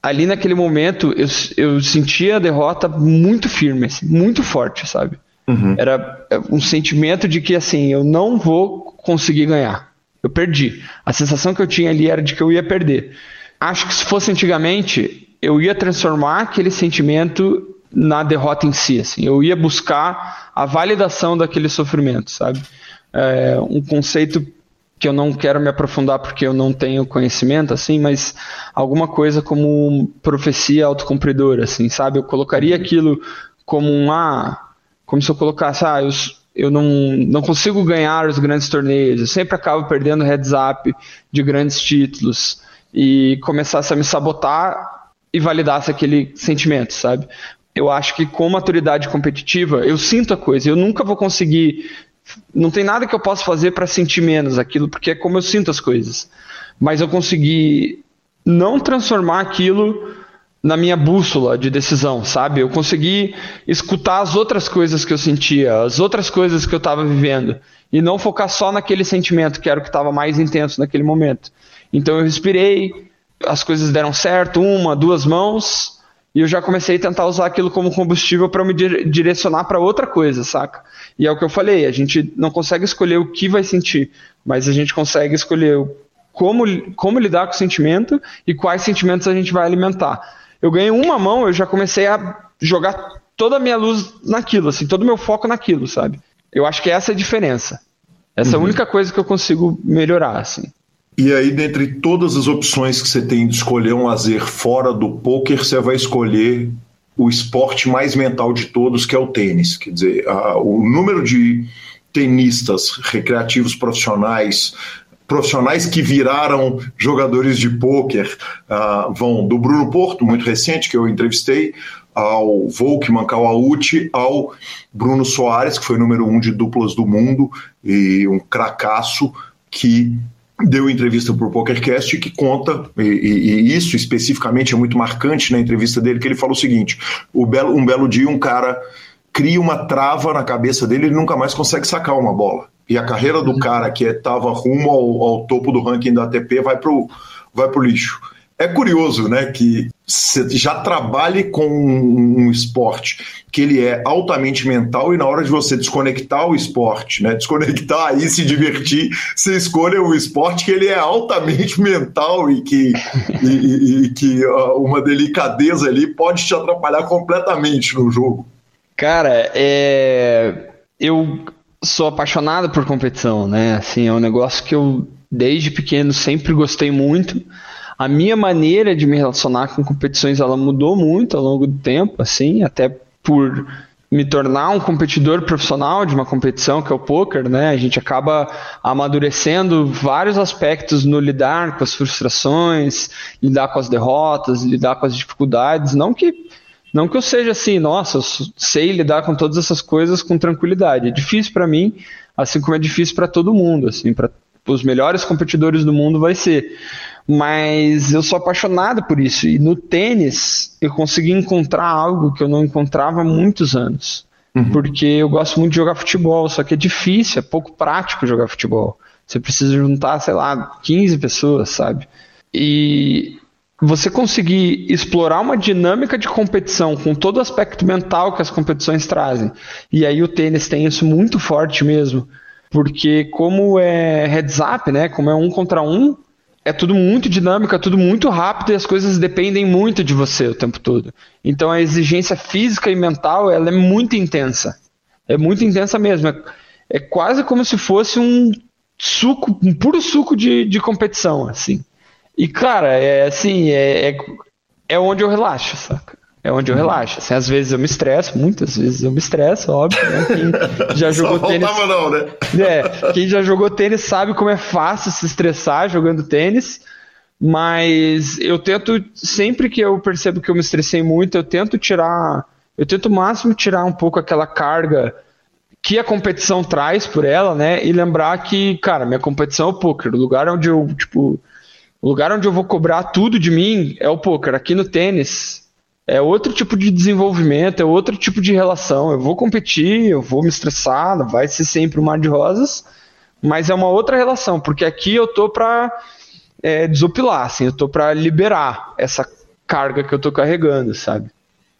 ali naquele momento eu, eu sentia a derrota muito firme, assim, muito forte, sabe? Uhum. Era é, um sentimento de que assim, eu não vou conseguir ganhar. Eu perdi. A sensação que eu tinha ali era de que eu ia perder. Acho que se fosse antigamente, eu ia transformar aquele sentimento na derrota em si. Assim. Eu ia buscar a validação daquele sofrimento, sabe? É um conceito que eu não quero me aprofundar porque eu não tenho conhecimento, assim, mas alguma coisa como profecia autocumpridora, assim, sabe? Eu colocaria aquilo como um ah, como se eu colocasse, ah, eu, eu não, não consigo ganhar os grandes torneios, eu sempre acabo perdendo heads up de grandes títulos e começasse a me sabotar e validasse aquele sentimento, sabe? Eu acho que com maturidade competitiva, eu sinto a coisa, eu nunca vou conseguir não tem nada que eu possa fazer para sentir menos aquilo, porque é como eu sinto as coisas. Mas eu consegui não transformar aquilo na minha bússola de decisão, sabe? Eu consegui escutar as outras coisas que eu sentia, as outras coisas que eu estava vivendo, e não focar só naquele sentimento que era o que estava mais intenso naquele momento. Então eu respirei, as coisas deram certo, uma, duas mãos, e eu já comecei a tentar usar aquilo como combustível para me direcionar para outra coisa, saca? E é o que eu falei, a gente não consegue escolher o que vai sentir, mas a gente consegue escolher como, como lidar com o sentimento e quais sentimentos a gente vai alimentar. Eu ganhei uma mão, eu já comecei a jogar toda a minha luz naquilo, assim, todo o meu foco naquilo, sabe? Eu acho que essa é a diferença. Essa uhum. é a uhum. única coisa que eu consigo melhorar, assim. E aí, dentre todas as opções que você tem de escolher um lazer fora do poker, você vai escolher o esporte mais mental de todos, que é o tênis. Quer dizer, a, o número de tenistas recreativos profissionais, profissionais que viraram jogadores de pôquer, uh, vão do Bruno Porto, muito recente, que eu entrevistei, ao Volkman Kawauchi, ao Bruno Soares, que foi número um de duplas do mundo e um cracaço que deu entrevista para o PokerCast que conta, e, e, isso especificamente é muito marcante na entrevista dele, que ele falou o seguinte: o belo, um belo dia um cara cria uma trava na cabeça dele e ele nunca mais consegue sacar uma bola. E a carreira do cara que estava rumo ao, ao, topo do ranking da ATP vai pro, vai pro lixo. É curioso, né, que você já trabalhe com um esporte que ele é altamente mental e na hora de você desconectar o esporte, né, desconectar e se divertir, você escolha um esporte que ele é altamente mental e que, e, e, e que uma delicadeza ali pode te atrapalhar completamente no jogo. Cara, é... eu sou apaixonado por competição, né? Assim, é um negócio que eu desde pequeno sempre gostei muito. A minha maneira de me relacionar com competições ela mudou muito ao longo do tempo, assim, até por me tornar um competidor profissional de uma competição que é o poker, né? A gente acaba amadurecendo vários aspectos no lidar com as frustrações, lidar com as derrotas, lidar com as dificuldades, não que não que eu seja assim, nossa, eu sei lidar com todas essas coisas com tranquilidade. É difícil para mim, assim como é difícil para todo mundo, assim, para os melhores competidores do mundo vai ser. Mas eu sou apaixonado por isso. E no tênis eu consegui encontrar algo que eu não encontrava há muitos anos. Uhum. Porque eu gosto muito de jogar futebol, só que é difícil, é pouco prático jogar futebol. Você precisa juntar, sei lá, 15 pessoas, sabe? E você conseguir explorar uma dinâmica de competição com todo o aspecto mental que as competições trazem. E aí o tênis tem isso muito forte mesmo, porque como é heads up, né, como é um contra um, é tudo muito dinâmico, é tudo muito rápido e as coisas dependem muito de você o tempo todo. Então a exigência física e mental ela é muito intensa. É muito intensa mesmo. É, é quase como se fosse um suco, um puro suco de, de competição, assim. E, cara, é assim, é, é, é onde eu relaxo, saca? É onde eu relaxo. Assim, às vezes eu me estresso, muitas vezes eu me estresso, óbvio. Né? Quem já jogou tênis. Não, né? É, quem já jogou tênis sabe como é fácil se estressar jogando tênis. Mas eu tento, sempre que eu percebo que eu me estressei muito, eu tento tirar. Eu tento o máximo tirar um pouco aquela carga que a competição traz por ela, né? E lembrar que, cara, minha competição é o poker, o lugar onde eu, tipo, o lugar onde eu vou cobrar tudo de mim é o poker. Aqui no tênis é outro tipo de desenvolvimento, é outro tipo de relação. Eu vou competir, eu vou me estressar, vai ser sempre um mar de rosas, mas é uma outra relação, porque aqui eu tô para é, desopilar, assim, eu tô para liberar essa carga que eu tô carregando, sabe?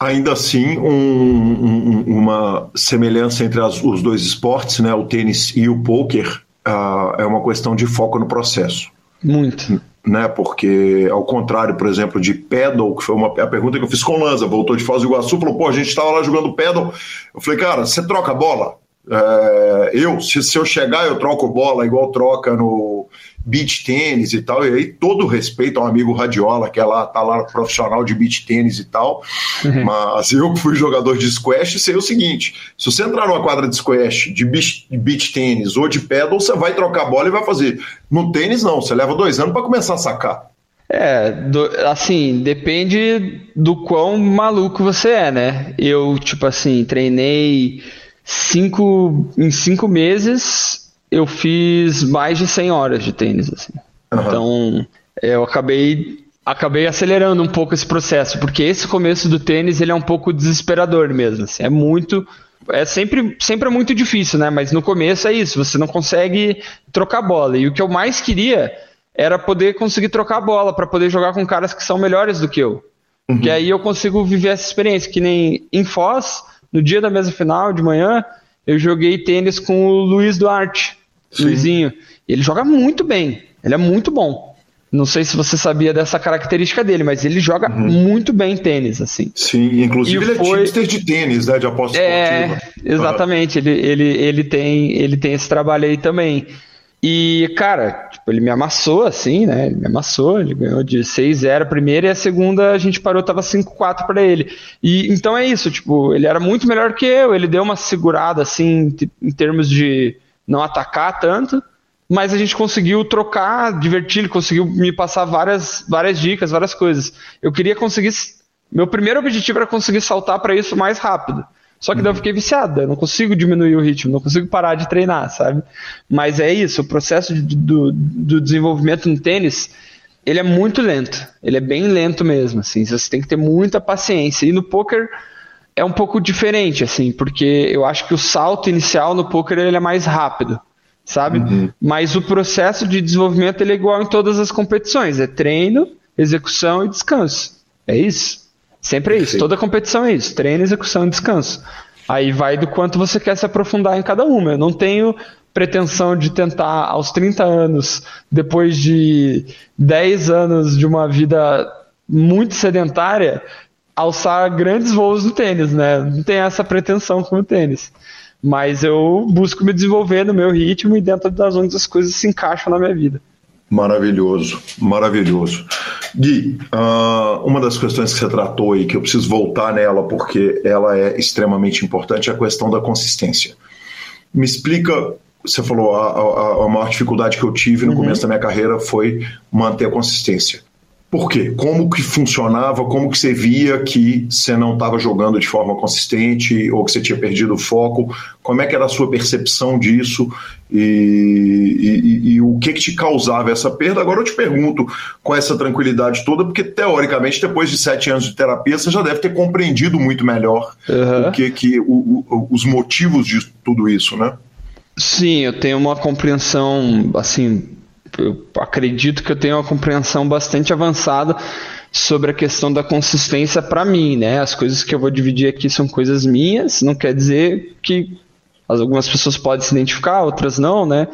Ainda assim, um, um, uma semelhança entre as, os dois esportes, né, o tênis e o poker, uh, é uma questão de foco no processo. Muito né? Porque, ao contrário, por exemplo, de pedal, que foi uma, a pergunta que eu fiz com o Lanza, voltou de Foz do Iguaçu, falou: pô, a gente estava lá jogando pedal. Eu falei, cara, você troca bola? É, eu, se, se eu chegar, eu troco bola, igual troca no, beach tênis e tal, e aí todo respeito ao amigo Radiola, que é lá, tá lá profissional de beach tênis e tal, uhum. mas eu que fui jogador de squash, sei o seguinte, se você entrar numa quadra de squash, de beach, beach tênis ou de pedal, você vai trocar bola e vai fazer. No tênis não, você leva dois anos para começar a sacar. É, do, assim, depende do quão maluco você é, né? Eu, tipo assim, treinei cinco, em cinco meses eu fiz mais de 100 horas de tênis, assim. Uhum. Então, eu acabei acabei acelerando um pouco esse processo, porque esse começo do tênis ele é um pouco desesperador mesmo, assim, é muito é sempre, sempre é muito difícil, né? Mas no começo é isso, você não consegue trocar bola. E o que eu mais queria era poder conseguir trocar bola para poder jogar com caras que são melhores do que eu. Uhum. Que aí eu consigo viver essa experiência, que nem em Foz, no dia da mesa final de manhã, eu joguei tênis com o Luiz Duarte. Sim. Luizinho. Ele joga muito bem. Ele é muito bom. Não sei se você sabia dessa característica dele, mas ele joga uhum. muito bem tênis, assim. Sim, inclusive e ele é foi... é tipster de tênis, né? De aposta é, esportiva. Exatamente, uhum. ele, ele, ele, tem, ele tem esse trabalho aí também. E, cara, tipo, ele me amassou, assim, né? Ele me amassou, ele ganhou de 6-0 a primeira e a segunda a gente parou, tava 5-4 para ele. E então é isso, tipo, ele era muito melhor que eu, ele deu uma segurada, assim, em termos de não atacar tanto, mas a gente conseguiu trocar, divertir, ele conseguiu me passar várias, várias dicas, várias coisas. Eu queria conseguir. Meu primeiro objetivo era conseguir saltar para isso mais rápido. Só que uhum. daí eu fiquei viciado, eu não consigo diminuir o ritmo, não consigo parar de treinar, sabe? Mas é isso, o processo de, do, do desenvolvimento no tênis, ele é muito lento, ele é bem lento mesmo, assim, você tem que ter muita paciência. E no poker é um pouco diferente, assim, porque eu acho que o salto inicial no poker ele é mais rápido, sabe? Uhum. Mas o processo de desenvolvimento ele é igual em todas as competições, é treino, execução e descanso. É isso. Sempre é isso. Sim. Toda competição é isso. Treino, execução e descanso. Aí vai do quanto você quer se aprofundar em cada uma. Eu não tenho pretensão de tentar, aos 30 anos, depois de 10 anos de uma vida muito sedentária, alçar grandes voos no tênis, né? Não tem essa pretensão com o tênis. Mas eu busco me desenvolver no meu ritmo e dentro das onde as coisas se encaixam na minha vida. Maravilhoso, maravilhoso. Gui, uh, uma das questões que você tratou aí, que eu preciso voltar nela porque ela é extremamente importante, é a questão da consistência. Me explica, você falou, a, a, a maior dificuldade que eu tive no uhum. começo da minha carreira foi manter a consistência. Por quê? Como que funcionava? Como que você via que você não estava jogando de forma consistente ou que você tinha perdido o foco? Como é que era a sua percepção disso e, e, e, o que, que te causava essa perda? Agora eu te pergunto com essa tranquilidade toda, porque teoricamente depois de sete anos de terapia você já deve ter compreendido muito melhor uhum. o que, que o, o, os motivos de tudo isso, né? Sim, eu tenho uma compreensão assim eu acredito que eu tenho uma compreensão bastante avançada sobre a questão da consistência para mim, né? As coisas que eu vou dividir aqui são coisas minhas, não quer dizer que algumas pessoas podem se identificar, outras não, né?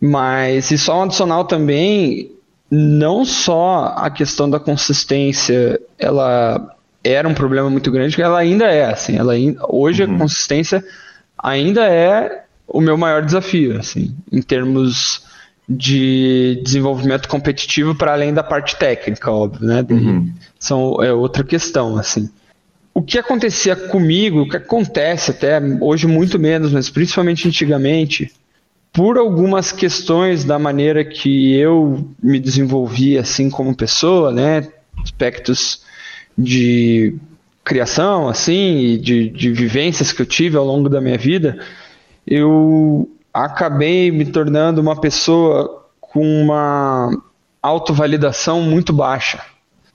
Mas e só um adicional também, não só a questão da consistência, ela era um problema muito grande, ela ainda é assim, ela hoje uhum. a consistência ainda é o meu maior desafio, assim, em termos de desenvolvimento competitivo para além da parte técnica, óbvio, né? Uhum. São, é outra questão, assim. O que acontecia comigo, o que acontece até hoje muito menos, mas principalmente antigamente, por algumas questões da maneira que eu me desenvolvi assim como pessoa, né? Aspectos de criação, assim, e de, de vivências que eu tive ao longo da minha vida, eu acabei me tornando uma pessoa com uma autovalidação muito baixa.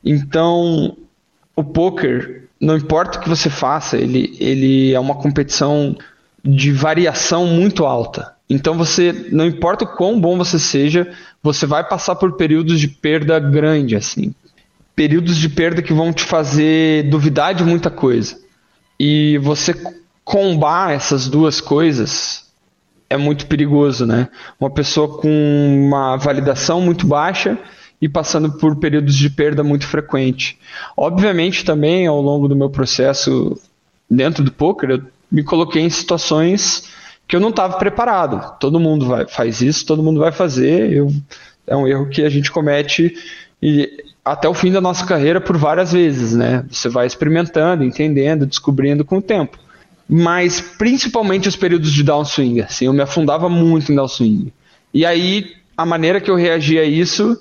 Então, o poker, não importa o que você faça, ele, ele é uma competição de variação muito alta. Então você, não importa o quão bom você seja, você vai passar por períodos de perda grande, assim. Períodos de perda que vão te fazer duvidar de muita coisa. E você combar essas duas coisas é muito perigoso, né? Uma pessoa com uma validação muito baixa e passando por períodos de perda muito frequente. Obviamente também ao longo do meu processo dentro do poker, eu me coloquei em situações que eu não estava preparado. Todo mundo vai, faz isso, todo mundo vai fazer. Eu, é um erro que a gente comete e até o fim da nossa carreira por várias vezes, né? Você vai experimentando, entendendo, descobrindo com o tempo mas principalmente os períodos de downswing. Assim, eu me afundava muito em downswing. E aí a maneira que eu reagia a isso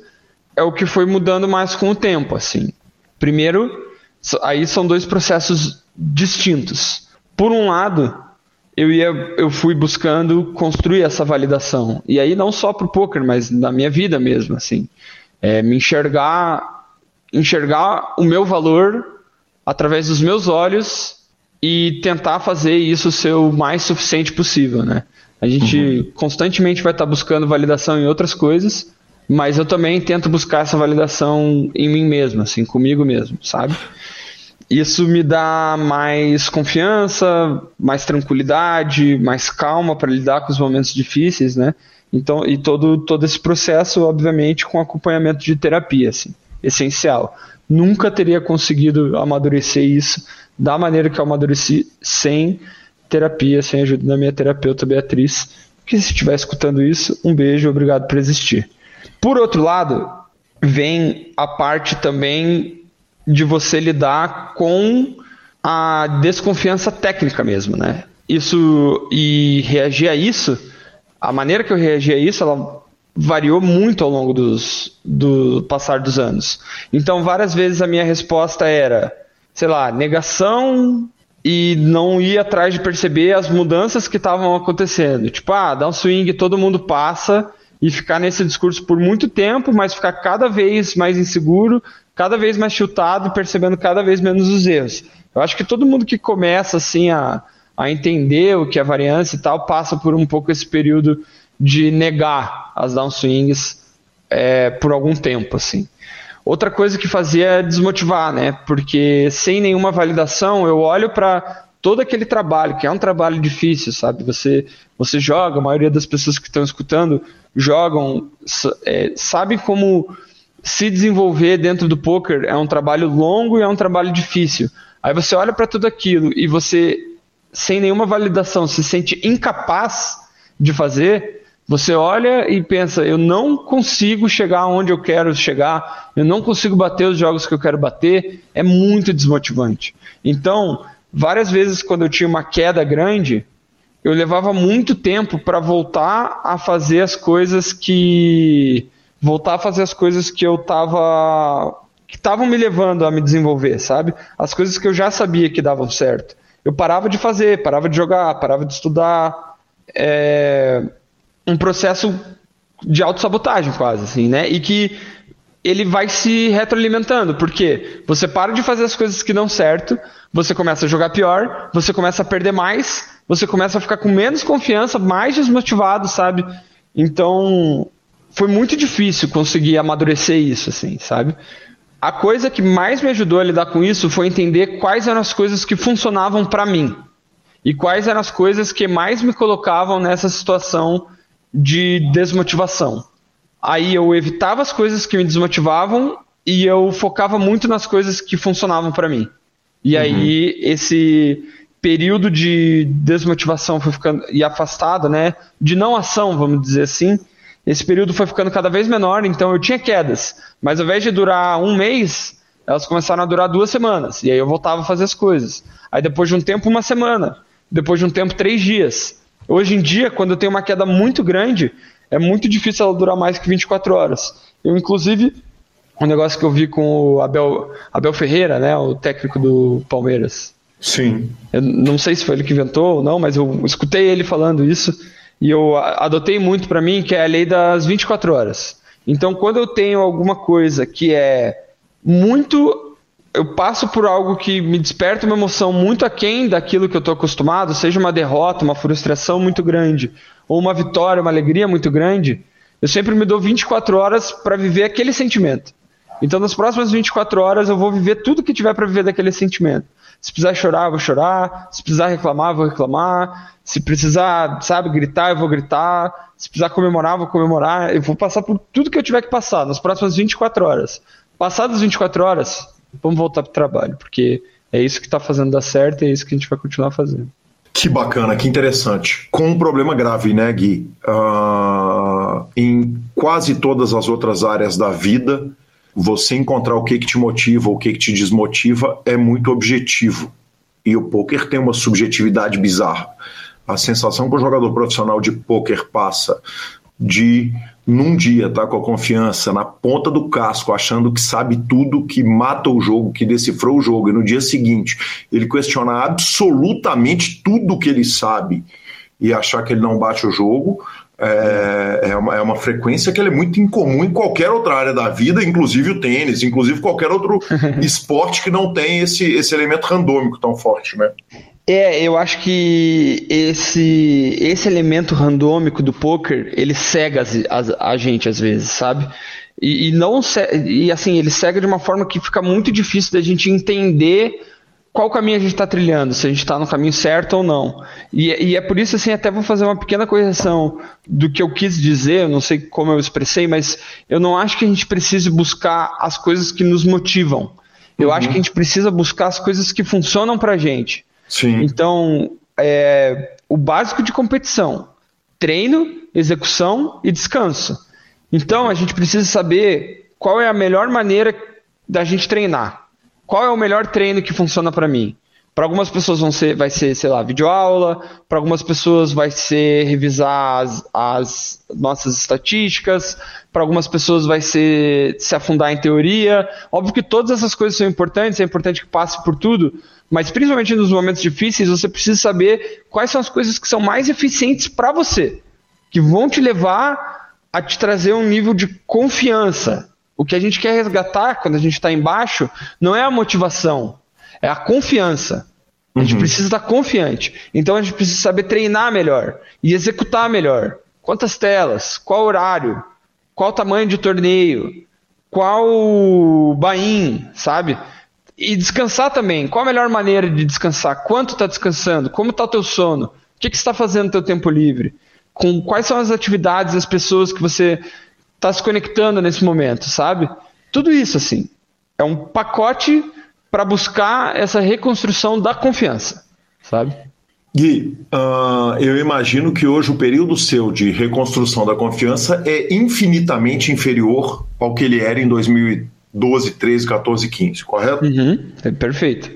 é o que foi mudando mais com o tempo. Assim, primeiro, aí são dois processos distintos. Por um lado, eu ia, eu fui buscando construir essa validação. E aí não só para o poker, mas na minha vida mesmo, assim, é, me enxergar, enxergar o meu valor através dos meus olhos e tentar fazer isso ser o mais suficiente possível, né? A gente uhum. constantemente vai estar buscando validação em outras coisas, mas eu também tento buscar essa validação em mim mesmo, assim, comigo mesmo, sabe? Isso me dá mais confiança, mais tranquilidade, mais calma para lidar com os momentos difíceis, né? Então, e todo, todo esse processo, obviamente, com acompanhamento de terapia, assim, essencial. Nunca teria conseguido amadurecer isso da maneira que eu amadureci sem terapia, sem ajuda da minha terapeuta Beatriz, que se estiver escutando isso, um beijo, obrigado por existir. Por outro lado, vem a parte também de você lidar com a desconfiança técnica mesmo, né? Isso e reagir a isso, a maneira que eu reagi a isso, ela variou muito ao longo dos, do passar dos anos. Então, várias vezes a minha resposta era sei lá, negação e não ir atrás de perceber as mudanças que estavam acontecendo. Tipo, ah, dá um swing, todo mundo passa e ficar nesse discurso por muito tempo, mas ficar cada vez mais inseguro, cada vez mais chutado, percebendo cada vez menos os erros. Eu acho que todo mundo que começa assim a, a entender o que é variância e tal, passa por um pouco esse período de negar as downswings é, por algum tempo, assim. Outra coisa que fazia é desmotivar, né? Porque sem nenhuma validação, eu olho para todo aquele trabalho, que é um trabalho difícil, sabe? Você, você joga, a maioria das pessoas que estão escutando jogam, é, sabe como se desenvolver dentro do poker é um trabalho longo e é um trabalho difícil. Aí você olha para tudo aquilo e você, sem nenhuma validação, se sente incapaz de fazer, você olha e pensa, eu não consigo chegar onde eu quero chegar, eu não consigo bater os jogos que eu quero bater, é muito desmotivante. Então, várias vezes quando eu tinha uma queda grande, eu levava muito tempo para voltar a fazer as coisas que voltar a fazer as coisas que eu tava que estavam me levando a me desenvolver, sabe? As coisas que eu já sabia que davam certo. Eu parava de fazer, parava de jogar, parava de estudar. É um processo de autossabotagem quase, assim, né? E que ele vai se retroalimentando, porque você para de fazer as coisas que dão certo, você começa a jogar pior, você começa a perder mais, você começa a ficar com menos confiança, mais desmotivado, sabe? Então, foi muito difícil conseguir amadurecer isso, assim, sabe? A coisa que mais me ajudou a lidar com isso foi entender quais eram as coisas que funcionavam para mim e quais eram as coisas que mais me colocavam nessa situação de desmotivação. Aí eu evitava as coisas que me desmotivavam e eu focava muito nas coisas que funcionavam para mim. E uhum. aí esse período de desmotivação foi ficando e afastado, né, de não ação, vamos dizer assim. Esse período foi ficando cada vez menor, então eu tinha quedas, mas ao invés de durar um mês, elas começaram a durar duas semanas. E aí eu voltava a fazer as coisas. Aí depois de um tempo, uma semana. Depois de um tempo, três dias. Hoje em dia, quando eu tenho uma queda muito grande, é muito difícil ela durar mais que 24 horas. Eu, inclusive, um negócio que eu vi com o Abel, Abel Ferreira, né, o técnico do Palmeiras. Sim. Eu não sei se foi ele que inventou ou não, mas eu escutei ele falando isso e eu adotei muito para mim, que é a lei das 24 horas. Então, quando eu tenho alguma coisa que é muito eu passo por algo que me desperta uma emoção muito aquém daquilo que eu estou acostumado, seja uma derrota, uma frustração muito grande, ou uma vitória, uma alegria muito grande, eu sempre me dou 24 horas para viver aquele sentimento. Então, nas próximas 24 horas, eu vou viver tudo que tiver para viver daquele sentimento. Se precisar chorar, eu vou chorar. Se precisar reclamar, eu vou reclamar. Se precisar, sabe, gritar, eu vou gritar. Se precisar comemorar, eu vou comemorar. Eu vou passar por tudo que eu tiver que passar nas próximas 24 horas. Passadas 24 horas, vamos voltar para o trabalho, porque é isso que está fazendo dar certo e é isso que a gente vai continuar fazendo. Que bacana, que interessante. Com um problema grave, né, Gui? Uh, em quase todas as outras áreas da vida, você encontrar o que, que te motiva, o que, que te desmotiva, é muito objetivo. E o poker tem uma subjetividade bizarra. A sensação que o jogador profissional de poker passa de num dia tá com a confiança na ponta do casco, achando que sabe tudo, que mata o jogo, que decifrou o jogo, e no dia seguinte ele questionar absolutamente tudo que ele sabe e achar que ele não bate o jogo, é, é, uma, é uma frequência que é muito incomum em qualquer outra área da vida, inclusive o tênis, inclusive qualquer outro esporte que não tem esse, esse elemento randômico tão forte, né? É, eu acho que esse, esse elemento randômico do poker, ele cega as, as, a gente às vezes, sabe? E, e não e assim, ele cega de uma forma que fica muito difícil da gente entender qual caminho a gente está trilhando, se a gente está no caminho certo ou não. E, e, é por isso, assim, até vou fazer uma pequena correção do que eu quis dizer, eu não sei como eu expressei, mas eu não acho que a gente precise buscar as coisas que nos motivam. Eu uhum. acho que a gente precisa buscar as coisas que funcionam para a gente. Sim. Então, é, o básico de competição: treino, execução e descanso. Então, a gente precisa saber qual é a melhor maneira da gente treinar. Qual é o melhor treino que funciona para mim? Para algumas pessoas vão ser, vai ser, sei lá, videoaula, para algumas pessoas vai ser revisar as, as nossas estatísticas, para algumas pessoas vai ser se afundar em teoria. Óbvio que todas essas coisas são importantes, é importante que passe por tudo, mas principalmente nos momentos difíceis, você precisa saber quais são as coisas que são mais eficientes para você, que vão te levar a te trazer um nível de confiança. O que a gente quer resgatar quando a gente está embaixo não é a motivação, é a confiança. A gente uhum. precisa estar confiante. Então a gente precisa saber treinar melhor e executar melhor. Quantas telas? Qual horário? Qual tamanho de torneio? qual bain, sabe? E descansar também. Qual a melhor maneira de descansar? Quanto está descansando? Como está o teu sono? O que, que você está fazendo no teu tempo livre? Com quais são as atividades, as pessoas que você está se conectando nesse momento, sabe? Tudo isso, assim. É um pacote para buscar essa reconstrução da confiança, sabe? Gui, uh, eu imagino que hoje o período seu de reconstrução da confiança é infinitamente inferior ao que ele era em 2012, 13, 14, 15, correto? Uhum, é perfeito.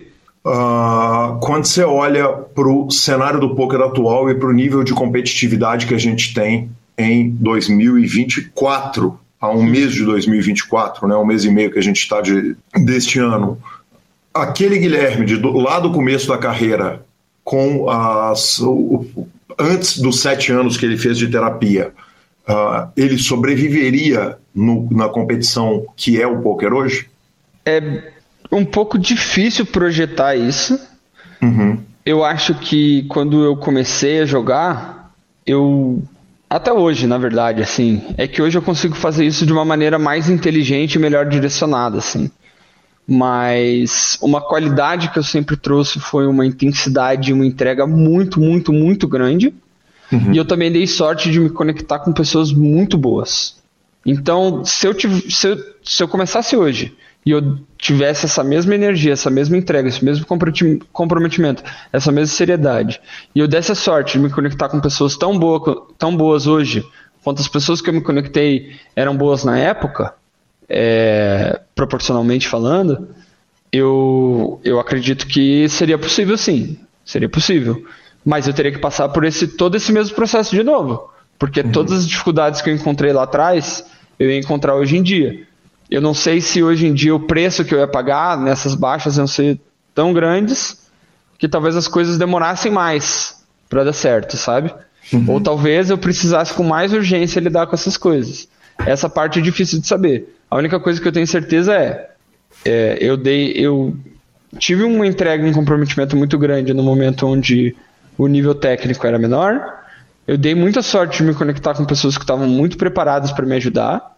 Uh, quando você olha para o cenário do poker atual e para o nível de competitividade que a gente tem em 2024, há um mês de 2024, né, um mês e meio que a gente está de, deste ano, aquele Guilherme de, lá do começo da carreira com as, o, antes dos sete anos que ele fez de terapia, uh, ele sobreviveria no, na competição que é o poker hoje? É um pouco difícil projetar isso. Uhum. Eu acho que quando eu comecei a jogar, eu até hoje, na verdade, assim, é que hoje eu consigo fazer isso de uma maneira mais inteligente e melhor direcionada, assim mas uma qualidade que eu sempre trouxe foi uma intensidade, uma entrega muito, muito, muito grande. Uhum. E eu também dei sorte de me conectar com pessoas muito boas. Então, se eu, tiv- se eu, se eu começasse hoje e eu tivesse essa mesma energia, essa mesma entrega, esse mesmo comprometimento, essa mesma seriedade, e eu desse a sorte de me conectar com pessoas tão, boa, tão boas hoje, quanto as pessoas que eu me conectei eram boas na época, é, proporcionalmente falando, eu, eu acredito que seria possível sim. Seria possível. Mas eu teria que passar por esse, todo esse mesmo processo de novo. Porque uhum. todas as dificuldades que eu encontrei lá atrás, eu ia encontrar hoje em dia. Eu não sei se hoje em dia o preço que eu ia pagar nessas baixas iam ser tão grandes que talvez as coisas demorassem mais para dar certo, sabe? Uhum. Ou talvez eu precisasse com mais urgência lidar com essas coisas. Essa parte é difícil de saber. A única coisa que eu tenho certeza é, é eu dei, eu tive uma entrega um comprometimento muito grande no momento onde o nível técnico era menor. Eu dei muita sorte de me conectar com pessoas que estavam muito preparadas para me ajudar.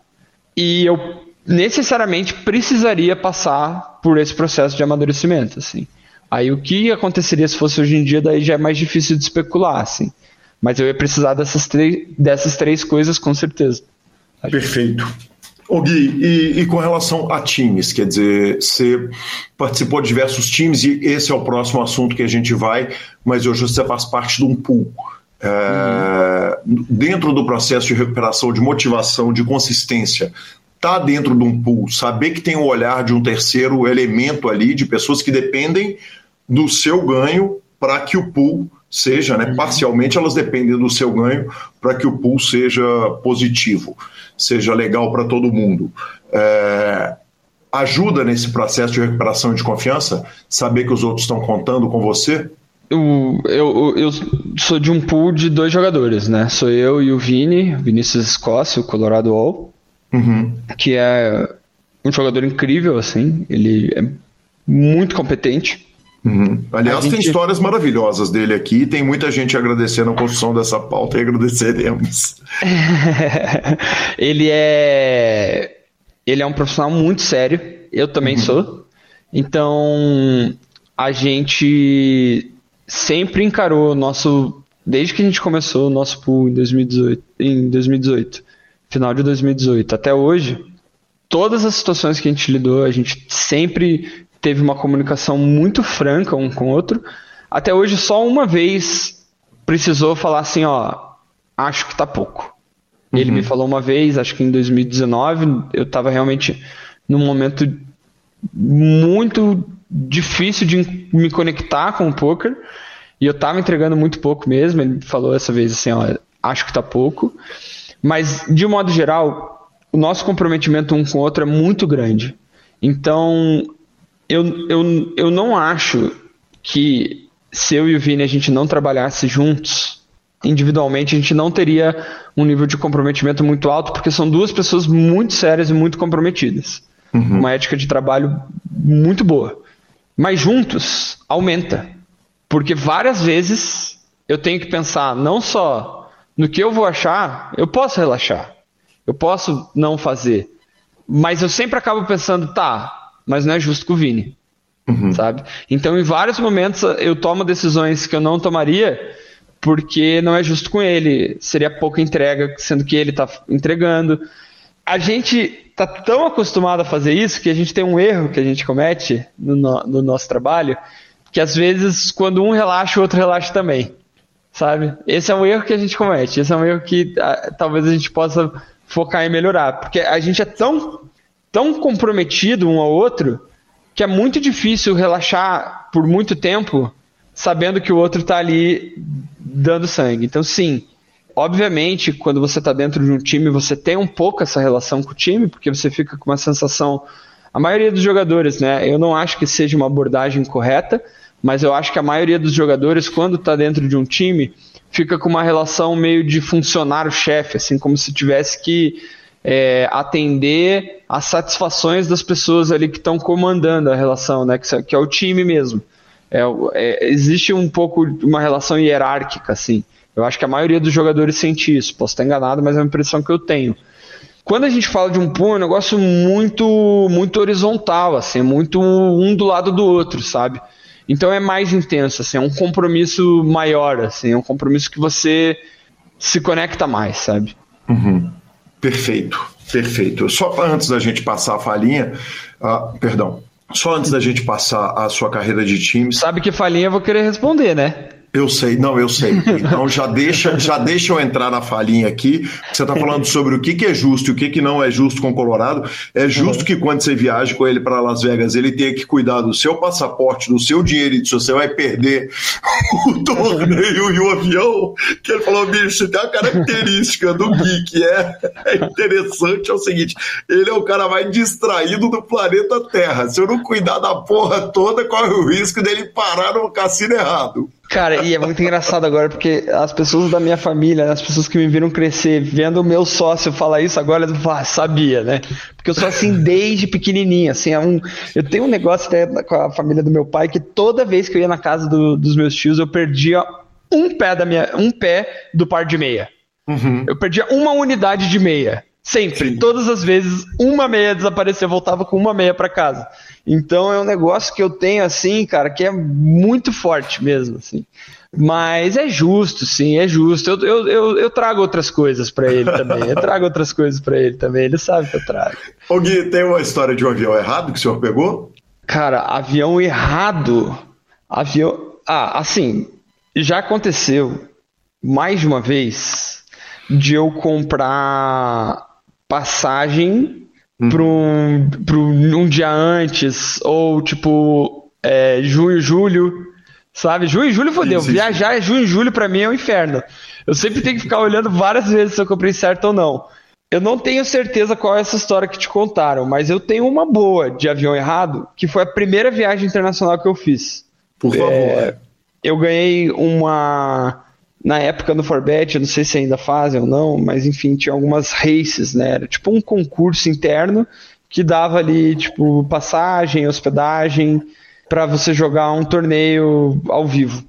E eu necessariamente precisaria passar por esse processo de amadurecimento, assim. Aí o que aconteceria se fosse hoje em dia, daí já é mais difícil de especular, assim. Mas eu ia precisar dessas, dessas três coisas com certeza. Perfeito. O Gui, e, e, com relação a times, quer dizer, você participou de diversos times e esse é o próximo assunto que a gente vai, mas hoje você faz parte de um pool. É, uhum. Dentro do processo de recuperação, de motivação, de consistência, tá dentro de um pool, saber que tem o olhar de um terceiro elemento ali, de pessoas que dependem do seu ganho para que o pool seja, né, uhum. parcialmente elas dependem do seu ganho para que o pool seja positivo seja legal para todo mundo. É, ajuda nesse processo de recuperação de confiança saber que os outros estão contando com você? Eu, eu, eu sou de um pool de dois jogadores, né? Sou eu e o Vini, Vinícius Escócia, o Colorado All, uhum. que é um jogador incrível, assim. Ele é muito competente. Uhum. Aliás, gente... tem histórias maravilhosas dele aqui. Tem muita gente agradecendo a construção dessa pauta e agradeceremos. ele é. Ele é um profissional muito sério. Eu também uhum. sou. Então, a gente sempre encarou nosso. Desde que a gente começou o nosso pool em 2018, em 2018, final de 2018, até hoje, todas as situações que a gente lidou, a gente sempre teve uma comunicação muito franca um com o outro. Até hoje, só uma vez precisou falar assim: ó, acho que tá pouco. Uhum. Ele me falou uma vez, acho que em 2019, eu estava realmente num momento muito difícil de me conectar com o poker e eu estava entregando muito pouco mesmo. Ele falou essa vez assim: ó, acho que tá pouco. Mas, de um modo geral, o nosso comprometimento um com o outro é muito grande. Então, eu, eu, eu não acho que se eu e o Vini a gente não trabalhasse juntos, individualmente, a gente não teria um nível de comprometimento muito alto, porque são duas pessoas muito sérias e muito comprometidas. Uhum. Uma ética de trabalho muito boa. Mas juntos, aumenta. Porque várias vezes eu tenho que pensar não só no que eu vou achar, eu posso relaxar, eu posso não fazer, Mas eu sempre acabo pensando, tá, mas não é justo com o Vini. Uhum. Sabe? Então, em vários momentos, eu tomo decisões que eu não tomaria porque não é justo com ele. Seria pouca entrega, sendo que ele está entregando. A gente está tão acostumado a fazer isso que a gente tem um erro que a gente comete no, no, no nosso trabalho, que às vezes, quando um relaxa, o outro relaxa também. Sabe? Esse é um erro que a gente comete. Esse é um erro que ah, talvez a gente possa focar em melhorar. Porque a gente é tão, tão comprometido um ao outro que é muito difícil relaxar por muito tempo sabendo que o outro está ali dando sangue. Então, sim, obviamente, quando você está dentro de um time, você tem um pouco essa relação com o time, porque você fica com uma sensação. A maioria dos jogadores, né? Eu não acho que seja uma abordagem correta, mas eu acho que a maioria dos jogadores, quando está dentro de um time, fica com uma relação meio de funcionário-chefe, assim, como se tivesse que é, atender às satisfações das pessoas ali que estão comandando a relação, né? Que, que é o time mesmo. É, é, existe um pouco uma relação hierárquica, assim. Eu acho que a maioria dos jogadores sente isso. Posso estar enganado, mas é uma impressão que eu tenho. Quando a gente fala de um pool, é um negócio muito, muito horizontal, assim, muito um do lado do outro, sabe? Então é mais intenso, assim, é um compromisso maior, assim, é um compromisso que você se conecta mais, sabe? Uhum. Perfeito, perfeito. Só antes da gente passar a falinha, uh, perdão, só antes da gente passar a sua carreira de time. Sabe que falinha eu vou querer responder, né? Eu sei, não, eu sei. Então já deixa, já deixa eu entrar na falinha aqui. Você está falando sobre o que, que é justo e o que, que não é justo com o Colorado. É justo uhum. que quando você viaja com ele para Las Vegas, ele tenha que cuidar do seu passaporte, do seu dinheiro e se você vai perder o torneio e o avião. Que ele falou, bicho, tem uma característica do Gui que é, é interessante, é o seguinte: ele é o cara mais distraído do planeta Terra. Se eu não cuidar da porra toda, corre o risco dele parar no cassino errado. Cara, e é muito engraçado agora, porque as pessoas da minha família, as pessoas que me viram crescer, vendo o meu sócio falar isso agora, eu ah, sabia, né? Porque eu sou assim desde pequenininho, assim, é um, eu tenho um negócio até com a família do meu pai que toda vez que eu ia na casa do, dos meus tios, eu perdia um pé da minha, um pé do par de meia. Uhum. Eu perdia uma unidade de meia. Sempre, todas as vezes, uma meia desaparecia, eu voltava com uma meia para casa. Então é um negócio que eu tenho assim, cara, que é muito forte mesmo, assim. Mas é justo, sim, é justo. Eu, eu, eu, eu trago outras coisas para ele também. Eu trago outras coisas para ele também. Ele sabe que eu trago. Ô Gui, tem uma história de um avião errado que o senhor pegou? Cara, avião errado. Avião. Ah, assim, já aconteceu mais de uma vez de eu comprar passagem uhum. para um, um dia antes, ou tipo, é, junho, julho, sabe? Junho e julho fodeu. Isso, Viajar é junho e julho para mim é um inferno. Eu sempre tenho que ficar olhando várias vezes se eu comprei certo ou não. Eu não tenho certeza qual é essa história que te contaram, mas eu tenho uma boa de avião errado, que foi a primeira viagem internacional que eu fiz. Por favor. É, eu ganhei uma na época no Forbet, eu não sei se ainda fazem ou não, mas enfim, tinha algumas races, né? Era tipo um concurso interno que dava ali, tipo, passagem, hospedagem, para você jogar um torneio ao vivo.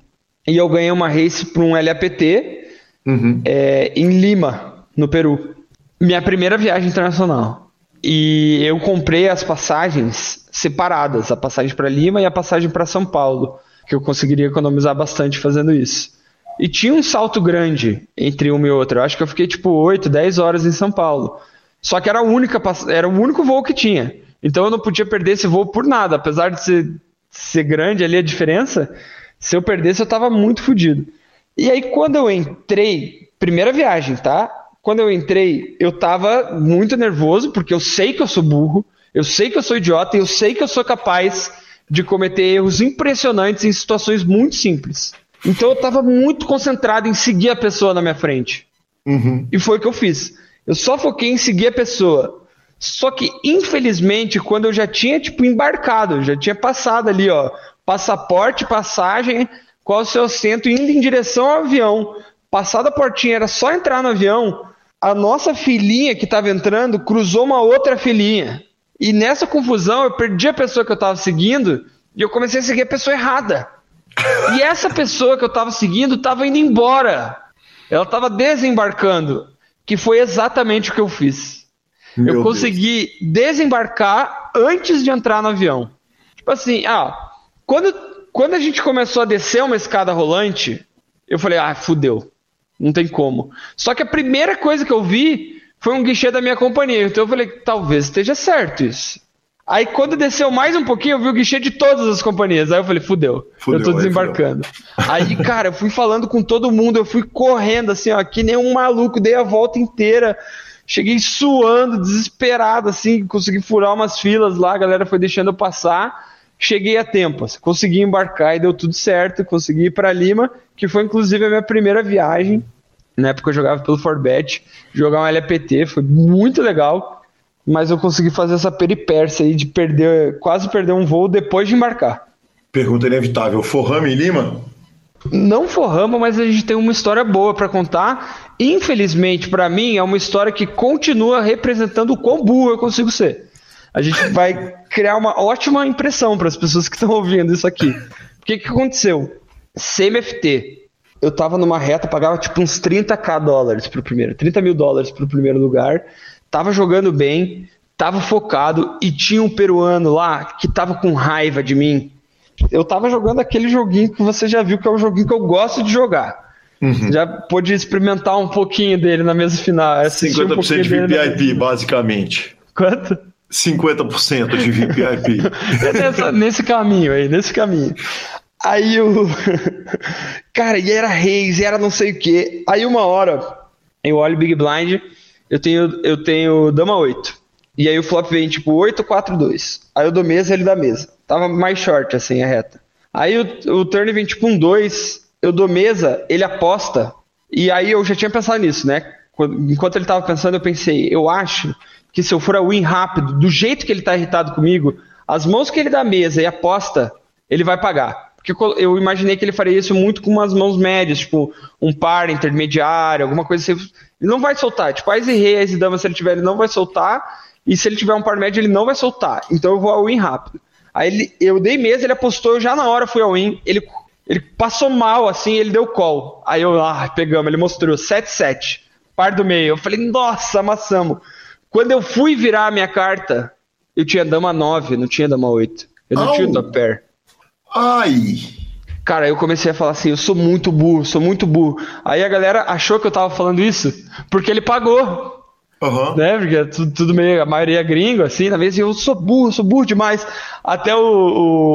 E eu ganhei uma race para um LAPT uhum. é, em Lima, no Peru. Minha primeira viagem internacional. E eu comprei as passagens separadas, a passagem para Lima e a passagem para São Paulo, que eu conseguiria economizar bastante fazendo isso. E tinha um salto grande entre uma e outra. Eu acho que eu fiquei tipo 8, 10 horas em São Paulo. Só que era, a única, era o único voo que tinha. Então eu não podia perder esse voo por nada. Apesar de ser, ser grande ali a diferença, se eu perdesse eu tava muito fodido. E aí quando eu entrei, primeira viagem, tá? Quando eu entrei, eu tava muito nervoso, porque eu sei que eu sou burro, eu sei que eu sou idiota eu sei que eu sou capaz de cometer erros impressionantes em situações muito simples. Então eu estava muito concentrado em seguir a pessoa na minha frente. Uhum. E foi o que eu fiz. Eu só foquei em seguir a pessoa. Só que, infelizmente, quando eu já tinha, tipo, embarcado, já tinha passado ali, ó, passaporte, passagem, qual o seu assento, indo em direção ao avião, passada a portinha, era só entrar no avião, a nossa filhinha que estava entrando cruzou uma outra filhinha. E nessa confusão, eu perdi a pessoa que eu estava seguindo e eu comecei a seguir a pessoa errada. E essa pessoa que eu estava seguindo estava indo embora. Ela estava desembarcando, que foi exatamente o que eu fiz. Meu eu consegui Deus. desembarcar antes de entrar no avião. Tipo assim, ah, quando, quando a gente começou a descer uma escada rolante, eu falei, ah, fudeu. Não tem como. Só que a primeira coisa que eu vi foi um guichê da minha companhia. Então eu falei, talvez esteja certo isso. Aí quando desceu mais um pouquinho, eu vi o guichê de todas as companhias. Aí eu falei, fudeu, fudeu eu tô desembarcando. Aí, aí, cara, eu fui falando com todo mundo, eu fui correndo assim, ó, que nem um maluco, dei a volta inteira. Cheguei suando, desesperado, assim, consegui furar umas filas lá, a galera foi deixando eu passar. Cheguei a tempo, assim, consegui embarcar e deu tudo certo, consegui ir para Lima, que foi inclusive a minha primeira viagem. Na época eu jogava pelo Forbet, jogar um LPT, foi muito legal mas eu consegui fazer essa peripécia aí de perder, quase perder um voo depois de embarcar. Pergunta inevitável: Forrama em Lima? Não forrama, mas a gente tem uma história boa para contar. Infelizmente, para mim, é uma história que continua representando o quão burro eu consigo ser. A gente vai criar uma ótima impressão para as pessoas que estão ouvindo isso aqui. O que, que aconteceu? CMFT. Eu tava numa reta, pagava tipo uns 30k dólares pro primeiro, 30 mil dólares pro primeiro lugar tava jogando bem, tava focado e tinha um peruano lá que tava com raiva de mim. Eu tava jogando aquele joguinho que você já viu que é o joguinho que eu gosto de jogar. Uhum. Já pôde experimentar um pouquinho dele na mesa final. 50% um de VPIP, basicamente. Quanto? 50% de VPIP. nesse, nesse caminho aí, nesse caminho. Aí o. Cara, e era reis, e era não sei o que. Aí uma hora eu olho Big Blind eu tenho, eu tenho dama 8. E aí o flop vem tipo 8, 4, 2. Aí eu dou mesa, ele dá mesa. Tava mais short assim a reta. Aí o, o turn vem tipo um 2, eu dou mesa, ele aposta. E aí eu já tinha pensado nisso, né? Enquanto ele tava pensando, eu pensei, eu acho que se eu for a win rápido, do jeito que ele tá irritado comigo, as mãos que ele dá mesa e aposta, ele vai pagar. Porque eu imaginei que ele faria isso muito com umas mãos médias, tipo um par intermediário, alguma coisa assim. Ele não vai soltar. Tipo, Ás e Rei, Ás e Dama, se ele tiver, ele não vai soltar. E se ele tiver um par médio, ele não vai soltar. Então eu vou ao win rápido. Aí ele, eu dei mesa, ele apostou, eu já na hora fui ao win. Ele, ele passou mal, assim, ele deu call. Aí eu, ah, pegamos, ele mostrou 7-7, par do meio. Eu falei, nossa, amassamos. Quando eu fui virar a minha carta, eu tinha dama 9, não tinha dama 8. Eu não Au. tinha o top pair. Ai! Cara, eu comecei a falar assim, eu sou muito burro, sou muito burro. Aí a galera achou que eu tava falando isso porque ele pagou. Uhum. Né? Porque é tudo, tudo, meio, a maioria é gringo, assim, na vez, eu sou burro, sou burro demais. Até o,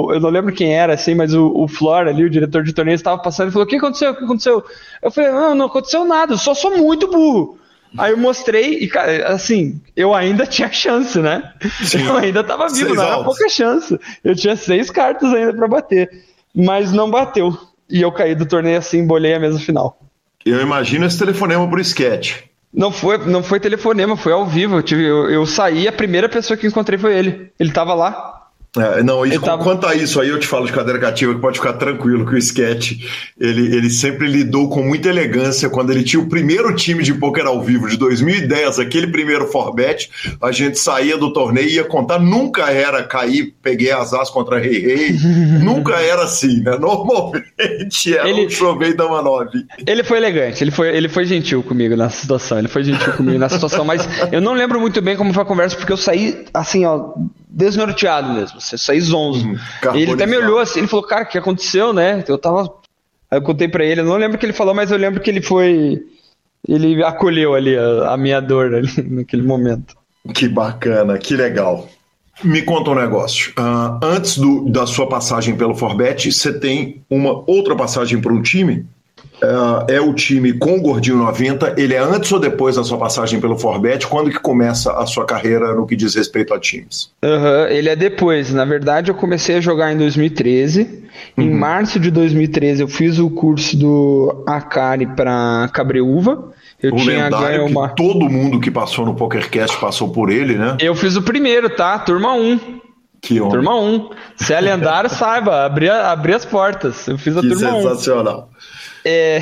o eu não lembro quem era, assim, mas o, o Flor ali, o diretor de torneio, estava passando e falou: O que aconteceu? O que aconteceu? Eu falei: Não, não aconteceu nada, eu só sou muito burro. Aí eu mostrei e, cara, assim, eu ainda tinha chance, né? Sim. Eu ainda tava vivo, seis não era pouca chance. Eu tinha seis cartas ainda para bater mas não bateu. E eu caí do torneio assim, bolhei a mesa final. Eu imagino esse telefonema por sketch. Não foi, não foi telefonema, foi ao vivo. Eu, tive, eu, eu saí, a primeira pessoa que encontrei foi ele. Ele tava lá. É, não, isso, tava... quanto a isso aí eu te falo de cadeira cativa que pode ficar tranquilo que o Sketch ele, ele sempre lidou com muita elegância quando ele tinha o primeiro time de poker ao vivo de 2010, aquele primeiro Forbet, a gente saía do torneio e ia contar, nunca era cair, peguei as as contra Rei Rei, nunca era assim, né? Normalmente era ele, um chovei dama 9. Ele foi elegante, ele foi, ele foi gentil comigo nessa situação, ele foi gentil comigo nessa situação, mas eu não lembro muito bem como foi a conversa porque eu saí assim, ó, desnorteado mesmo, você saí zonzo. Uhum, ele até me olhou assim, ele falou, cara, o que aconteceu, né? Eu tava. Aí eu contei pra ele, eu não lembro o que ele falou, mas eu lembro que ele foi. Ele acolheu ali a, a minha dor ali, naquele momento. Que bacana, que legal. Me conta um negócio. Uh, antes do, da sua passagem pelo Forbet, você tem uma outra passagem para um time Uh, é o time com o Gordinho 90. Ele é antes ou depois da sua passagem pelo Forbet? Quando que começa a sua carreira no que diz respeito a times? Uhum, ele é depois. Na verdade, eu comecei a jogar em 2013. Uhum. Em março de 2013, eu fiz o curso do Akari para Cabreúva. Eu o tinha ganho uma... todo mundo que passou no PokerCast passou por ele, né? Eu fiz o primeiro, tá? Turma 1. Que homem. Turma 1. Se é lendário, saiba, abrir, abrir as portas. Eu fiz a que turma sensacional. 1. Sensacional. É,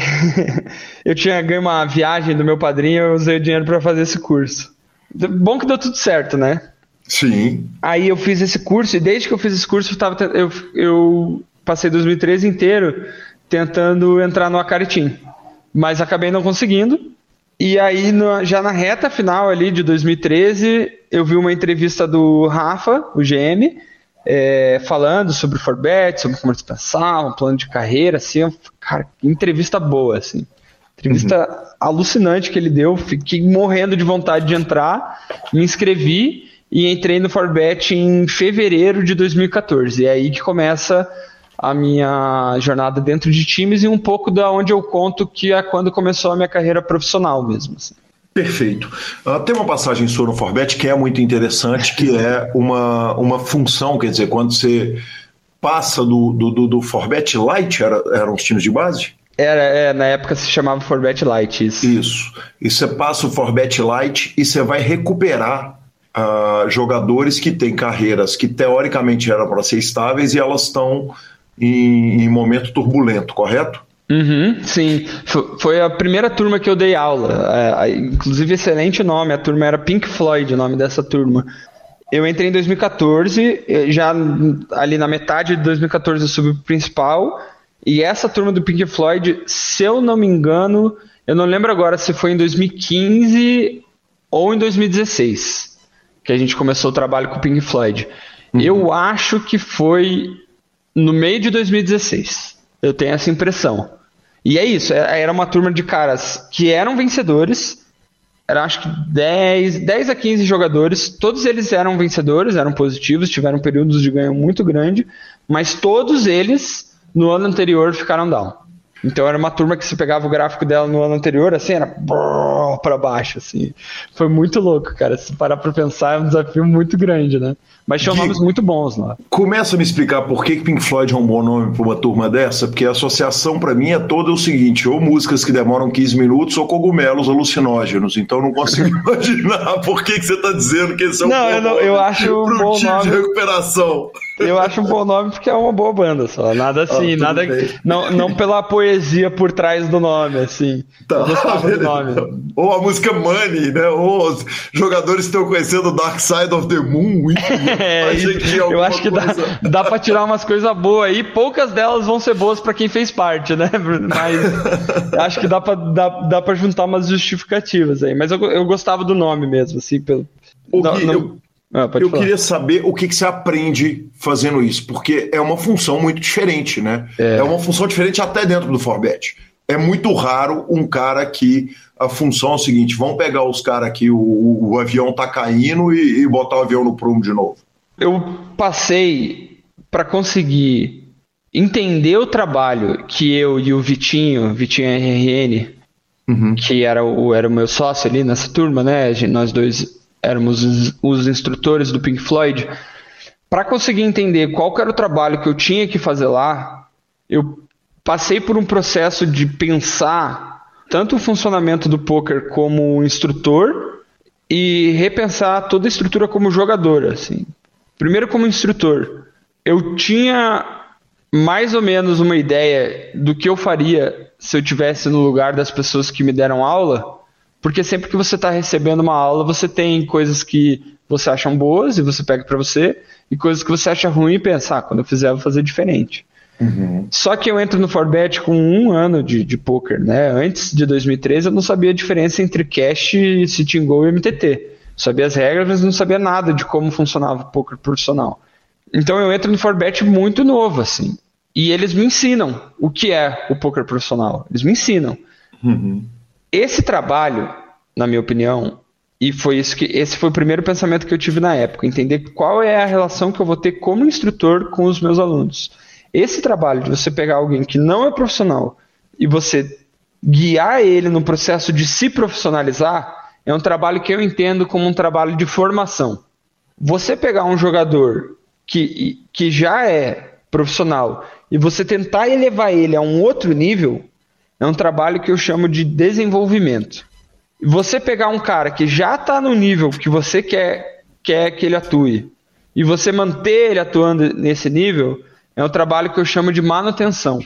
eu tinha ganho uma viagem do meu padrinho, eu usei o dinheiro para fazer esse curso. Bom que deu tudo certo, né? Sim. Aí eu fiz esse curso, e desde que eu fiz esse curso, eu, tava, eu, eu passei 2013 inteiro tentando entrar no Acaritim. Mas acabei não conseguindo. E aí, no, já na reta final ali de 2013, eu vi uma entrevista do Rafa, o GM, é, falando sobre o Forbet, sobre como eles pensavam, plano de carreira, assim, cara, entrevista boa, assim. Entrevista uhum. alucinante que ele deu, fiquei morrendo de vontade de entrar, me inscrevi e entrei no Forbet em fevereiro de 2014. É aí que começa a minha jornada dentro de times e um pouco da onde eu conto que é quando começou a minha carreira profissional mesmo. Assim. Perfeito. Uh, tem uma passagem sua no Forbet que é muito interessante, que é uma, uma função, quer dizer, quando você passa do, do, do, do Forbet Lite, era, eram os times de base? Era, é, na época se chamava Forbet Lite, isso. Isso. E você passa o Forbet Lite e você vai recuperar uh, jogadores que têm carreiras que teoricamente eram para ser estáveis e elas estão em, em momento turbulento, correto? Uhum, sim, foi a primeira turma que eu dei aula. É, inclusive, excelente nome. A turma era Pink Floyd, o nome dessa turma. Eu entrei em 2014, já ali na metade de 2014 eu subi pro principal. E essa turma do Pink Floyd, se eu não me engano, eu não lembro agora se foi em 2015 ou em 2016 que a gente começou o trabalho com o Pink Floyd. Uhum. Eu acho que foi no meio de 2016. Eu tenho essa impressão. E é isso, é, era uma turma de caras que eram vencedores, era acho que 10, 10 a 15 jogadores, todos eles eram vencedores, eram positivos, tiveram períodos de ganho muito grande, mas todos eles no ano anterior ficaram down. Então era uma turma que se pegava o gráfico dela no ano anterior, assim, era para baixo, assim. Foi muito louco, cara. Se parar para pensar, é um desafio muito grande, né? Mas tinham nomes muito bons lá. Começa a me explicar por que Pink Floyd é um bom nome para uma turma dessa, porque a associação para mim é toda o seguinte: ou músicas que demoram 15 minutos ou cogumelos alucinógenos. Então não consigo imaginar por que, que você está dizendo que esse é um não, bom eu não, eu acho um bom nome de recuperação. Eu acho um bom nome porque é uma boa banda só. Nada ah, assim, ah, nada. Não, não pela poesia por trás do nome, assim. Tá, do nome. Ou a música Money, né? Ou os jogadores estão conhecendo Dark Side of the Moon. é, eu acho que coisa... dá, dá pra tirar umas coisas boas aí. Poucas delas vão ser boas para quem fez parte, né? Mas acho que dá pra, dá, dá pra juntar umas justificativas aí. Mas eu, eu gostava do nome mesmo, assim. Pelo, o não, não... Eu ah, eu falar. queria saber o que, que, você aprende fazendo isso, porque é uma função muito diferente, né? É. é uma função diferente até dentro do Forbet. É muito raro um cara que a função é o seguinte: vamos pegar os caras aqui, o, o, avião tá caindo e, e botar o avião no prumo de novo. Eu passei para conseguir entender o trabalho que eu e o Vitinho, Vitinho RRN, uhum. que era o, era o meu sócio ali nessa turma, né? Nós dois éramos os instrutores do Pink Floyd, para conseguir entender qual era o trabalho que eu tinha que fazer lá, eu passei por um processo de pensar tanto o funcionamento do poker como instrutor e repensar toda a estrutura como jogador, assim. Primeiro como instrutor, eu tinha mais ou menos uma ideia do que eu faria se eu tivesse no lugar das pessoas que me deram aula, porque sempre que você está recebendo uma aula, você tem coisas que você acha boas e você pega para você, e coisas que você acha ruim e pensa, ah, quando eu fizer, eu vou fazer diferente. Uhum. Só que eu entro no Forbet com um ano de, de poker, né? Antes de 2013 eu não sabia a diferença entre cash, sitting goal e MTT. Sabia as regras, mas não sabia nada de como funcionava o poker profissional. Então eu entro no Forbet muito novo, assim. E eles me ensinam o que é o poker profissional. Eles me ensinam. Uhum. Esse trabalho, na minha opinião, e foi isso que esse foi o primeiro pensamento que eu tive na época, entender qual é a relação que eu vou ter como instrutor com os meus alunos. Esse trabalho de você pegar alguém que não é profissional e você guiar ele no processo de se profissionalizar é um trabalho que eu entendo como um trabalho de formação. Você pegar um jogador que, que já é profissional e você tentar elevar ele a um outro nível, é um trabalho que eu chamo de desenvolvimento. Você pegar um cara que já está no nível que você quer, quer que ele atue e você manter ele atuando nesse nível é um trabalho que eu chamo de manutenção.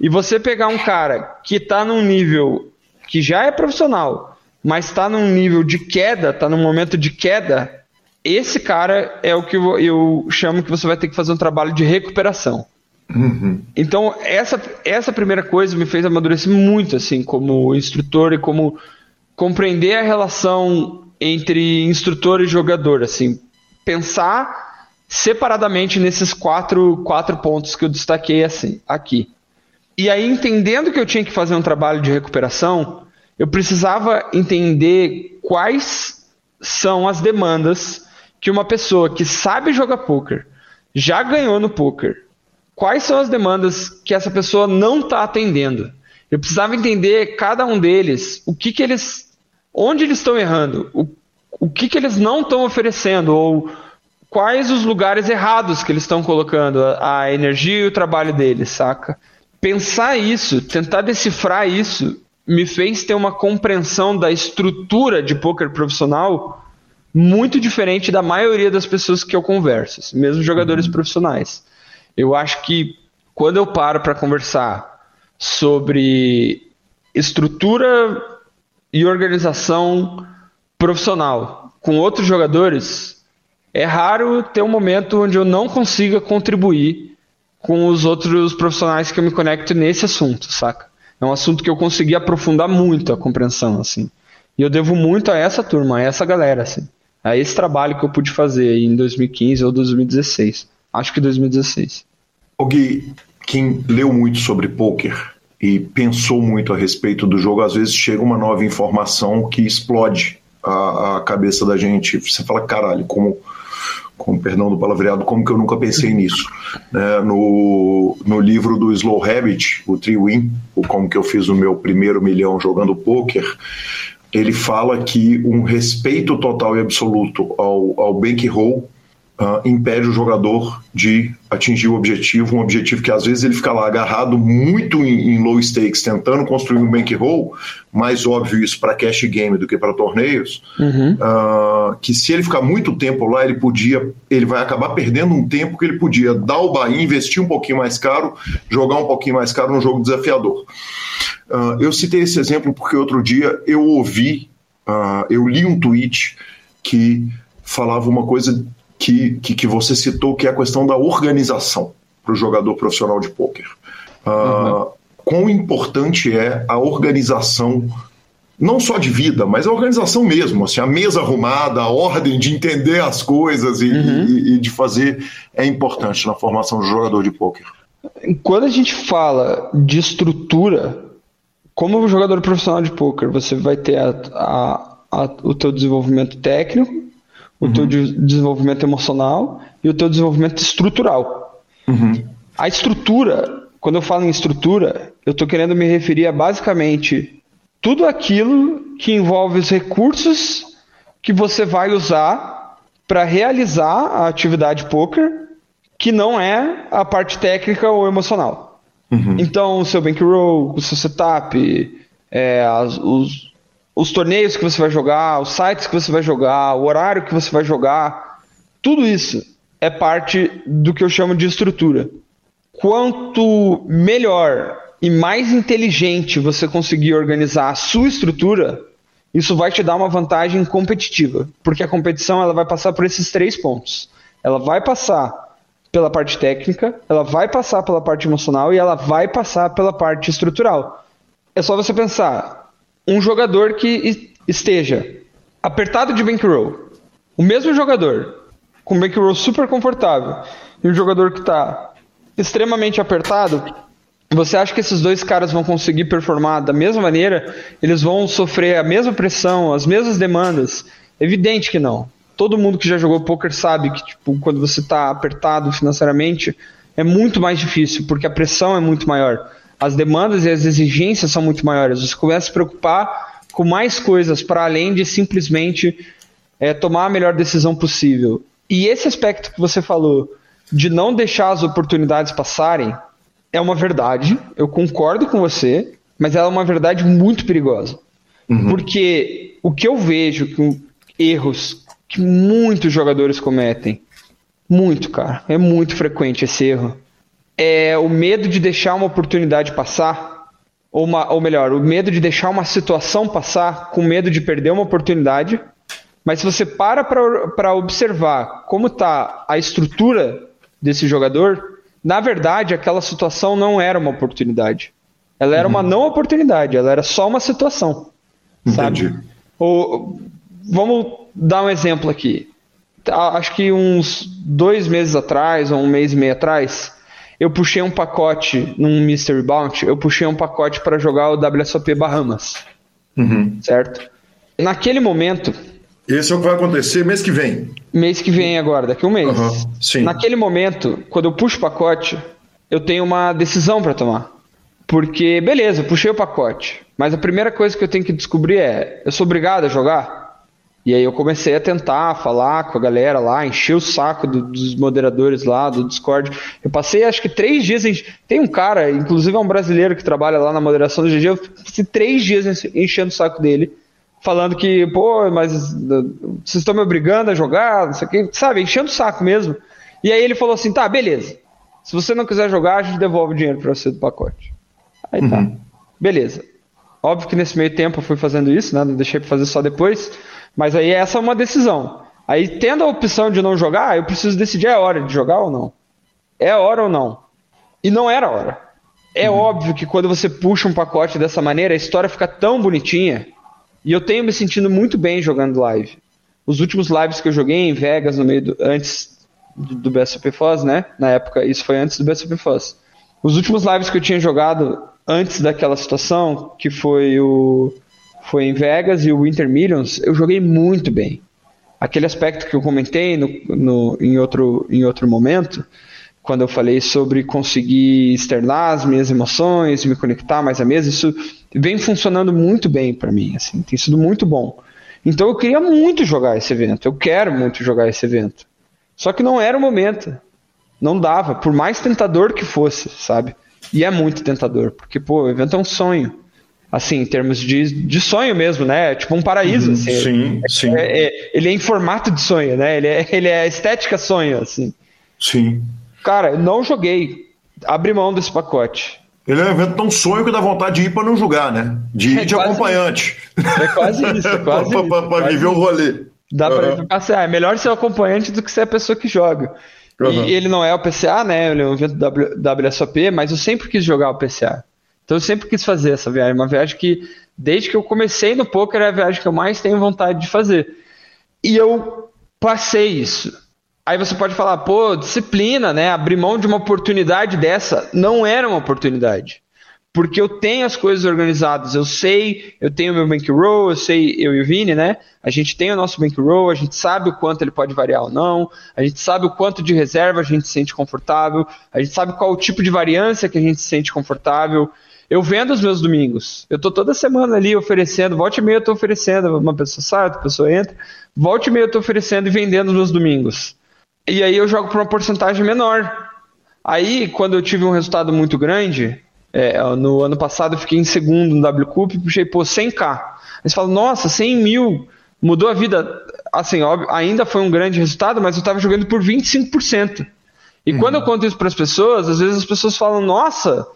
E você pegar um cara que está num nível que já é profissional, mas está num nível de queda, está num momento de queda, esse cara é o que eu chamo que você vai ter que fazer um trabalho de recuperação. Uhum. Então, essa, essa primeira coisa me fez amadurecer muito, assim, como instrutor e como compreender a relação entre instrutor e jogador, assim, pensar separadamente nesses quatro, quatro pontos que eu destaquei assim, aqui. E aí, entendendo que eu tinha que fazer um trabalho de recuperação, eu precisava entender quais são as demandas que uma pessoa que sabe jogar poker, já ganhou no poker, quais são as demandas que essa pessoa não está atendendo. Eu precisava entender cada um deles, o que, que eles, onde eles estão errando, o, o que, que eles não estão oferecendo, ou quais os lugares errados que eles estão colocando a, a energia e o trabalho deles, saca? Pensar isso, tentar decifrar isso, me fez ter uma compreensão da estrutura de poker profissional muito diferente da maioria das pessoas que eu converso, mesmo jogadores uhum. profissionais. Eu acho que quando eu paro para conversar sobre estrutura e organização profissional com outros jogadores, é raro ter um momento onde eu não consiga contribuir com os outros profissionais que eu me conecto nesse assunto, saca? É um assunto que eu consegui aprofundar muito a compreensão, assim. E eu devo muito a essa turma, a essa galera, assim a esse trabalho que eu pude fazer em 2015 ou 2016. Acho que 2016. O Gui, quem leu muito sobre poker e pensou muito a respeito do jogo, às vezes chega uma nova informação que explode a, a cabeça da gente. Você fala, caralho, como, com perdão do palavreado, como que eu nunca pensei nisso? Né? No, no livro do Slow Habit, o Three Win, o como que eu fiz o meu primeiro milhão jogando poker, ele fala que um respeito total e absoluto ao, ao bankroll uh, impede o jogador de atingir o objetivo, um objetivo que às vezes ele fica lá agarrado muito em, em low stakes, tentando construir um bankroll, mais óbvio isso para cash game do que para torneios, uhum. uh, que se ele ficar muito tempo lá, ele podia, ele vai acabar perdendo um tempo que ele podia dar o buy, investir um pouquinho mais caro, jogar um pouquinho mais caro no jogo desafiador. Uh, eu citei esse exemplo porque outro dia eu ouvi, uh, eu li um tweet que falava uma coisa que, que, que, você citou, que é a questão da organização para o jogador profissional de pôquer. Uh, uhum. Quão importante é a organização, não só de vida, mas a organização mesmo, assim, a mesa arrumada, a ordem de entender as coisas e, uhum. e, e de fazer é importante na formação do jogador de pôquer. Quando a gente fala de estrutura, como jogador profissional de poker, você vai ter a, a, a, o teu desenvolvimento técnico, o uhum. teu de, desenvolvimento emocional e o teu desenvolvimento estrutural. Uhum. A estrutura, quando eu falo em estrutura, eu estou querendo me referir a basicamente tudo aquilo que envolve os recursos que você vai usar para realizar a atividade poker, que não é a parte técnica ou emocional. Uhum. Então, o seu bankroll, o seu setup, é, as, os, os torneios que você vai jogar, os sites que você vai jogar, o horário que você vai jogar, tudo isso é parte do que eu chamo de estrutura. Quanto melhor e mais inteligente você conseguir organizar a sua estrutura, isso vai te dar uma vantagem competitiva, porque a competição ela vai passar por esses três pontos. Ela vai passar pela parte técnica, ela vai passar pela parte emocional e ela vai passar pela parte estrutural. É só você pensar, um jogador que esteja apertado de bankroll, o mesmo jogador com bankroll super confortável e um jogador que está extremamente apertado, você acha que esses dois caras vão conseguir performar da mesma maneira? Eles vão sofrer a mesma pressão, as mesmas demandas? Evidente que não todo mundo que já jogou poker sabe que tipo, quando você está apertado financeiramente é muito mais difícil, porque a pressão é muito maior. As demandas e as exigências são muito maiores. Você começa a se preocupar com mais coisas para além de simplesmente é, tomar a melhor decisão possível. E esse aspecto que você falou de não deixar as oportunidades passarem é uma verdade. Eu concordo com você, mas ela é uma verdade muito perigosa. Uhum. Porque o que eu vejo que erros que muitos jogadores cometem. Muito, cara. É muito frequente esse erro. É o medo de deixar uma oportunidade passar, ou, uma, ou melhor, o medo de deixar uma situação passar com medo de perder uma oportunidade. Mas se você para para observar como está a estrutura desse jogador, na verdade aquela situação não era uma oportunidade. Ela era uhum. uma não oportunidade, ela era só uma situação. Entendi. Sabe? Ou, vamos dar um exemplo aqui. Acho que uns dois meses atrás, ou um mês e meio atrás, eu puxei um pacote num Mystery Bounty, eu puxei um pacote para jogar o WSOP Bahamas. Uhum. Certo? Naquele momento. Esse é o que vai acontecer mês que vem. Mês que vem agora, daqui a um mês. Uhum. Sim. Naquele momento, quando eu puxo o pacote, eu tenho uma decisão para tomar. Porque, beleza, eu puxei o pacote. Mas a primeira coisa que eu tenho que descobrir é: eu sou obrigado a jogar? E aí eu comecei a tentar falar com a galera lá, encher o saco do, dos moderadores lá, do Discord. Eu passei acho que três dias. Tem um cara, inclusive é um brasileiro que trabalha lá na moderação do GG, eu passei três dias enchendo o saco dele, falando que, pô, mas vocês estão me obrigando a jogar, não sei o que, sabe, enchendo o saco mesmo. E aí ele falou assim: tá, beleza. Se você não quiser jogar, a gente devolve o dinheiro pra você do pacote. Aí tá. uhum. tá. Beleza. Óbvio que nesse meio tempo eu fui fazendo isso, né? Não deixei pra fazer só depois. Mas aí essa é uma decisão. Aí, tendo a opção de não jogar, eu preciso decidir é hora de jogar ou não. É hora ou não. E não era hora. É uhum. óbvio que quando você puxa um pacote dessa maneira, a história fica tão bonitinha. E eu tenho me sentindo muito bem jogando live. Os últimos lives que eu joguei em Vegas, no meio do, antes do BSOP Foz, né? Na época, isso foi antes do BSOP Foz. Os últimos lives que eu tinha jogado antes daquela situação, que foi o foi em Vegas e o Winter Millions, eu joguei muito bem. Aquele aspecto que eu comentei no, no, em, outro, em outro momento, quando eu falei sobre conseguir externar as minhas emoções, me conectar mais à mesa, isso vem funcionando muito bem para mim, assim, tem sido muito bom. Então eu queria muito jogar esse evento, eu quero muito jogar esse evento. Só que não era o momento. Não dava, por mais tentador que fosse, sabe? E é muito tentador, porque pô, o evento é um sonho assim, em termos de, de sonho mesmo, né? Tipo um paraíso. Uhum, assim. Sim, é, sim. É, é, ele é em formato de sonho, né? Ele é, ele é estética sonho, assim. Sim. Cara, eu não joguei. Abri mão desse pacote. Ele é um evento tão sonho que dá vontade de ir para não jogar, né? De ir é de acompanhante. Isso. É quase isso, é quase Para viver o rolê. Dá uhum. para pensar, é melhor ser o acompanhante do que ser a pessoa que joga. Uhum. E ele não é o PCA, né? Ele é um evento WSOP, mas eu sempre quis jogar o PCA. Então eu sempre quis fazer essa viagem, uma viagem que desde que eu comecei no poker é a viagem que eu mais tenho vontade de fazer. E eu passei isso. Aí você pode falar, pô, disciplina, né? Abrir mão de uma oportunidade dessa não era uma oportunidade. Porque eu tenho as coisas organizadas, eu sei, eu tenho meu bankroll, eu sei, eu e o Vini, né? A gente tem o nosso bankroll, a gente sabe o quanto ele pode variar ou não, a gente sabe o quanto de reserva a gente se sente confortável, a gente sabe qual o tipo de variância que a gente se sente confortável, eu vendo os meus domingos. Eu tô toda semana ali oferecendo, volte e meia eu tô oferecendo, uma pessoa sai, outra pessoa entra, volte e meia eu tô oferecendo e vendendo os meus domingos. E aí eu jogo por uma porcentagem menor. Aí, quando eu tive um resultado muito grande, é, no ano passado eu fiquei em segundo no WCUP e puxei, pô, 100k. Aí você fala, nossa, 100 mil, mudou a vida. Assim, óbvio, ainda foi um grande resultado, mas eu estava jogando por 25%. E uhum. quando eu conto isso para as pessoas, às vezes as pessoas falam, nossa,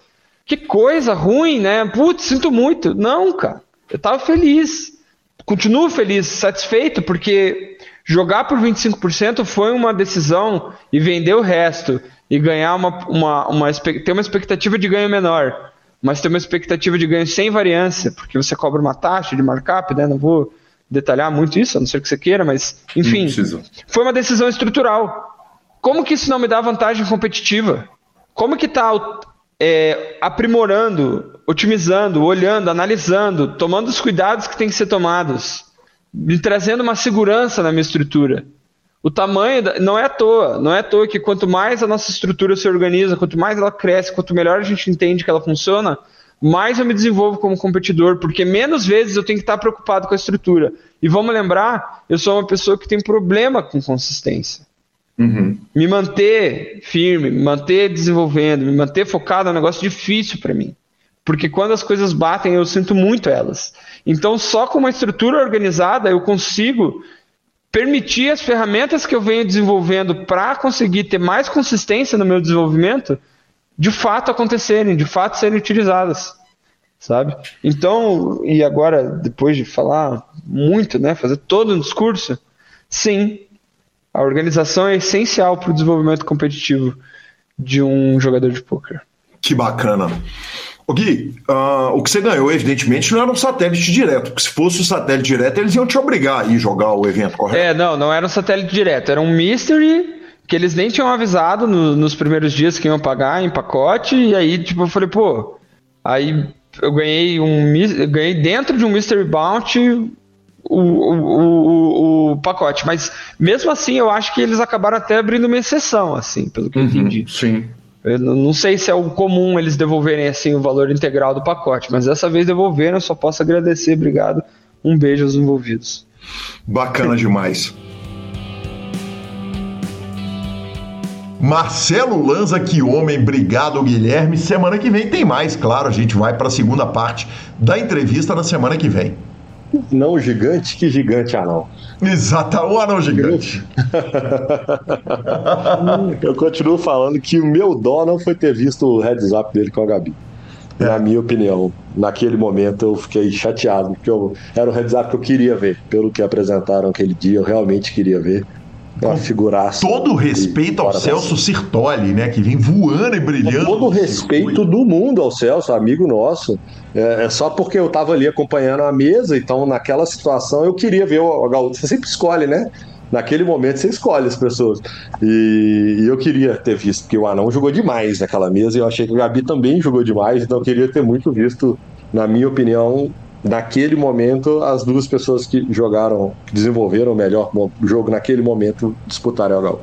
que coisa ruim, né? Putz, sinto muito. Não, cara. Eu tava feliz. Continuo feliz, satisfeito, porque jogar por 25% foi uma decisão e vender o resto e ganhar uma, uma, uma ter uma expectativa de ganho menor, mas ter uma expectativa de ganho sem variância, porque você cobra uma taxa de markup, né? Não vou detalhar muito isso, a não ser que você queira, mas enfim, foi uma decisão estrutural. Como que isso não me dá vantagem competitiva? Como que tá é, aprimorando, otimizando, olhando, analisando, tomando os cuidados que têm que ser tomados, me trazendo uma segurança na minha estrutura. O tamanho da, não é à toa, não é à toa que quanto mais a nossa estrutura se organiza, quanto mais ela cresce, quanto melhor a gente entende que ela funciona, mais eu me desenvolvo como competidor, porque menos vezes eu tenho que estar preocupado com a estrutura. E vamos lembrar, eu sou uma pessoa que tem problema com consistência. Uhum. Me manter firme, me manter desenvolvendo, me manter focado é um negócio difícil para mim. Porque quando as coisas batem, eu sinto muito elas. Então, só com uma estrutura organizada, eu consigo permitir as ferramentas que eu venho desenvolvendo para conseguir ter mais consistência no meu desenvolvimento, de fato acontecerem, de fato serem utilizadas. Sabe? Então, e agora, depois de falar muito, né, fazer todo um discurso, sim, a organização é essencial para o desenvolvimento competitivo de um jogador de poker. Que bacana. O Gui, uh, o que você ganhou, evidentemente, não era um satélite direto, porque se fosse um satélite direto, eles iam te obrigar a ir jogar o evento, correto? É, não, não era um satélite direto, era um mystery que eles nem tinham avisado no, nos primeiros dias que iam pagar em pacote, e aí, tipo, eu falei, pô, aí eu ganhei um eu ganhei dentro de um Mystery Bounty o, o, o, o, pacote, mas mesmo assim eu acho que eles acabaram até abrindo uma exceção, assim, pelo que uhum, eu entendi. Sim. Eu não sei se é o comum eles devolverem assim o valor integral do pacote, mas dessa vez devolveram, eu só posso agradecer, obrigado. Um beijo aos envolvidos. Bacana demais. Marcelo Lanza, que homem, obrigado Guilherme. Semana que vem tem mais, claro, a gente vai para a segunda parte da entrevista na semana que vem. Não gigante, que gigante anão. Exato, o anão gigante. Eu continuo falando que o meu dó não foi ter visto o heads up dele com a Gabi. É. Na minha opinião, naquele momento eu fiquei chateado, porque eu, era o heads up que eu queria ver. Pelo que apresentaram aquele dia, eu realmente queria ver. Uma figuraça. Todo respeito ao Celso Sirtoli, né? Que vem voando e brilhando. Com todo respeito do mundo ao Celso, amigo nosso. É, é, só porque eu estava ali acompanhando a mesa, então naquela situação eu queria ver o, o Gaúcho. Você sempre escolhe, né? Naquele momento você escolhe as pessoas. E, e, eu queria ter visto, porque o Anão jogou demais naquela mesa e eu achei que o Gabi também jogou demais, então eu queria ter muito visto, na minha opinião, naquele momento, as duas pessoas que jogaram, que desenvolveram o melhor jogo naquele momento, disputarem o Galo.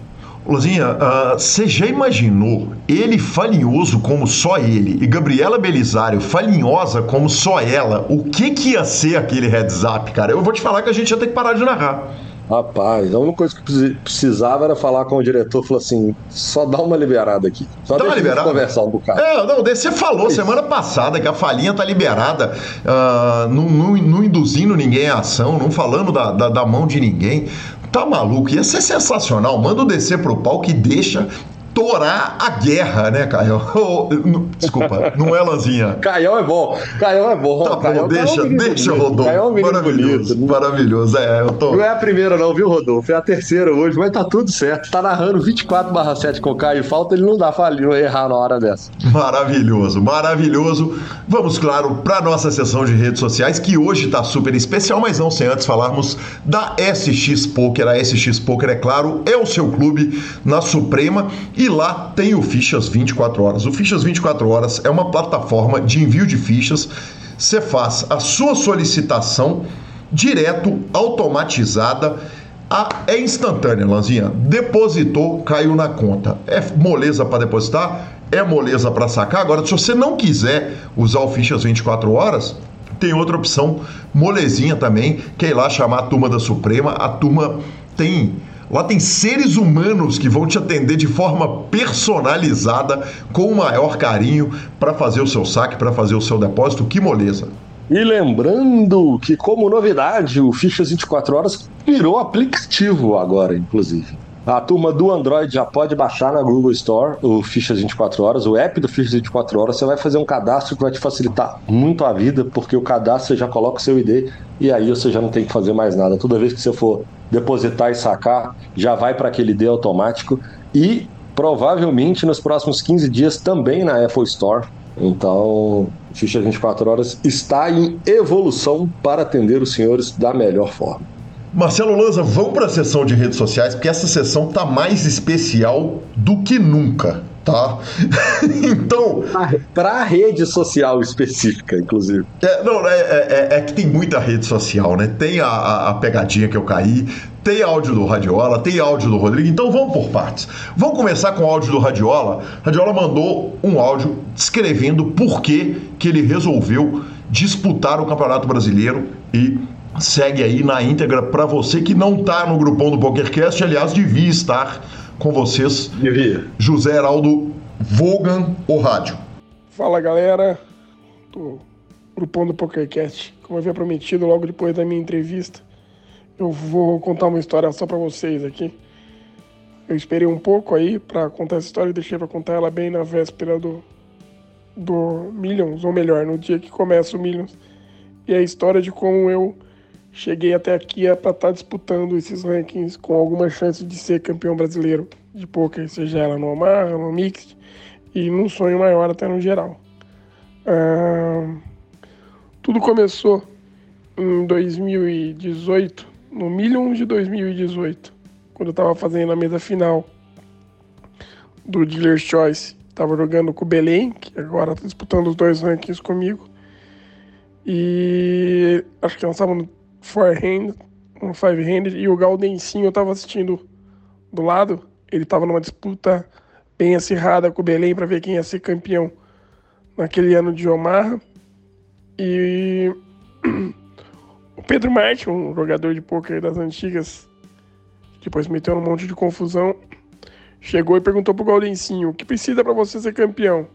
Luzinha, uh, você já imaginou ele falinhoso como só ele e Gabriela Belisário falinhosa como só ela? O que que ia ser aquele heads up, cara? Eu vou te falar que a gente ia ter que parar de narrar. Rapaz, a única coisa que precisava era falar com o diretor, falou assim, só dá uma liberada aqui. Só dá uma liberada? conversar um bocado. É, não, você falou é semana passada que a falinha tá liberada, uh, não, não, não, induzindo ninguém à ação, não falando da, da, da mão de ninguém. Tá maluco? Ia ser sensacional. Manda o descer pro palco e deixa torar a guerra, né, Caio? Desculpa, não é Lanzinha. Caio é bom. Caio é bom. Tá bom, deixa, é um deixa, Rodolfo. Caio é um maravilhoso, bonito. maravilhoso. É, eu tô... Não é a primeira não, viu, Rodolfo? É a terceira hoje, mas tá tudo certo. Tá narrando 24 7 com o Caio falta, ele não dá falho errar na hora dessa. Maravilhoso, maravilhoso. Vamos, claro, para nossa sessão de redes sociais, que hoje tá super especial, mas não sem antes falarmos da SX Poker. A SX Poker, é claro, é o seu clube na Suprema e e lá tem o Fichas 24 Horas. O Fichas 24 Horas é uma plataforma de envio de fichas. Você faz a sua solicitação direto, automatizada. A, é instantânea, Lanzinha. Depositou, caiu na conta. É moleza para depositar, é moleza para sacar. Agora, se você não quiser usar o Fichas 24 Horas, tem outra opção, molezinha também, que é ir lá chamar a turma da Suprema. A turma tem Lá tem seres humanos que vão te atender de forma personalizada, com o maior carinho, para fazer o seu saque, para fazer o seu depósito. Que moleza! E lembrando que, como novidade, o Fichas 24 Horas virou aplicativo agora, inclusive. A turma do Android já pode baixar na Google Store o Fichas 24 Horas, o app do Fichas 24 Horas. Você vai fazer um cadastro que vai te facilitar muito a vida, porque o cadastro você já coloca o seu ID e aí você já não tem que fazer mais nada. Toda vez que você for depositar e sacar, já vai para aquele ID automático e provavelmente nos próximos 15 dias também na Apple Store. Então, Ficha 24 Horas está em evolução para atender os senhores da melhor forma. Marcelo Lanza, vamos para a sessão de redes sociais, porque essa sessão tá mais especial do que nunca tá? então. Para rede social específica, inclusive. É, não, é, é, é, é, que tem muita rede social, né? Tem a, a, a, pegadinha que eu caí, tem áudio do Radiola, tem áudio do Rodrigo, então vamos por partes. Vamos começar com o áudio do Radiola. Radiola mandou um áudio descrevendo por que, que ele resolveu disputar o Campeonato Brasileiro e segue aí na íntegra para você que não tá no grupão do PokerCast, aliás, devia estar com vocês. Devia. José Heraldo Vogan, o rádio. Fala galera, do grupão do PokerCast. Como eu havia prometido logo depois da minha entrevista, eu vou contar uma história só para vocês aqui. Eu esperei um pouco aí para contar essa história e deixei para contar ela bem na véspera do, do Millions, ou melhor, no dia que começa o Millions. E é a história de como eu cheguei até aqui é para estar tá disputando esses rankings com alguma chance de ser campeão brasileiro de poker, seja ela no Omar, no Mixed e num sonho maior até no geral. Uh, tudo começou em 2018, no Millions de 2018, quando eu estava fazendo a mesa final do Dealer's Choice. Estava jogando com o Belém, que agora está disputando os dois rankings comigo. E acho que nós estávamos no four hand, no five hand, e o Galdencinho eu estava assistindo do lado. Ele estava numa disputa bem acirrada com o Belém para ver quem ia ser campeão naquele ano de Omar. E o Pedro Martin, um jogador de pôquer das antigas, depois meteu um monte de confusão, chegou e perguntou pro Gaudencinho, o que precisa para você ser campeão?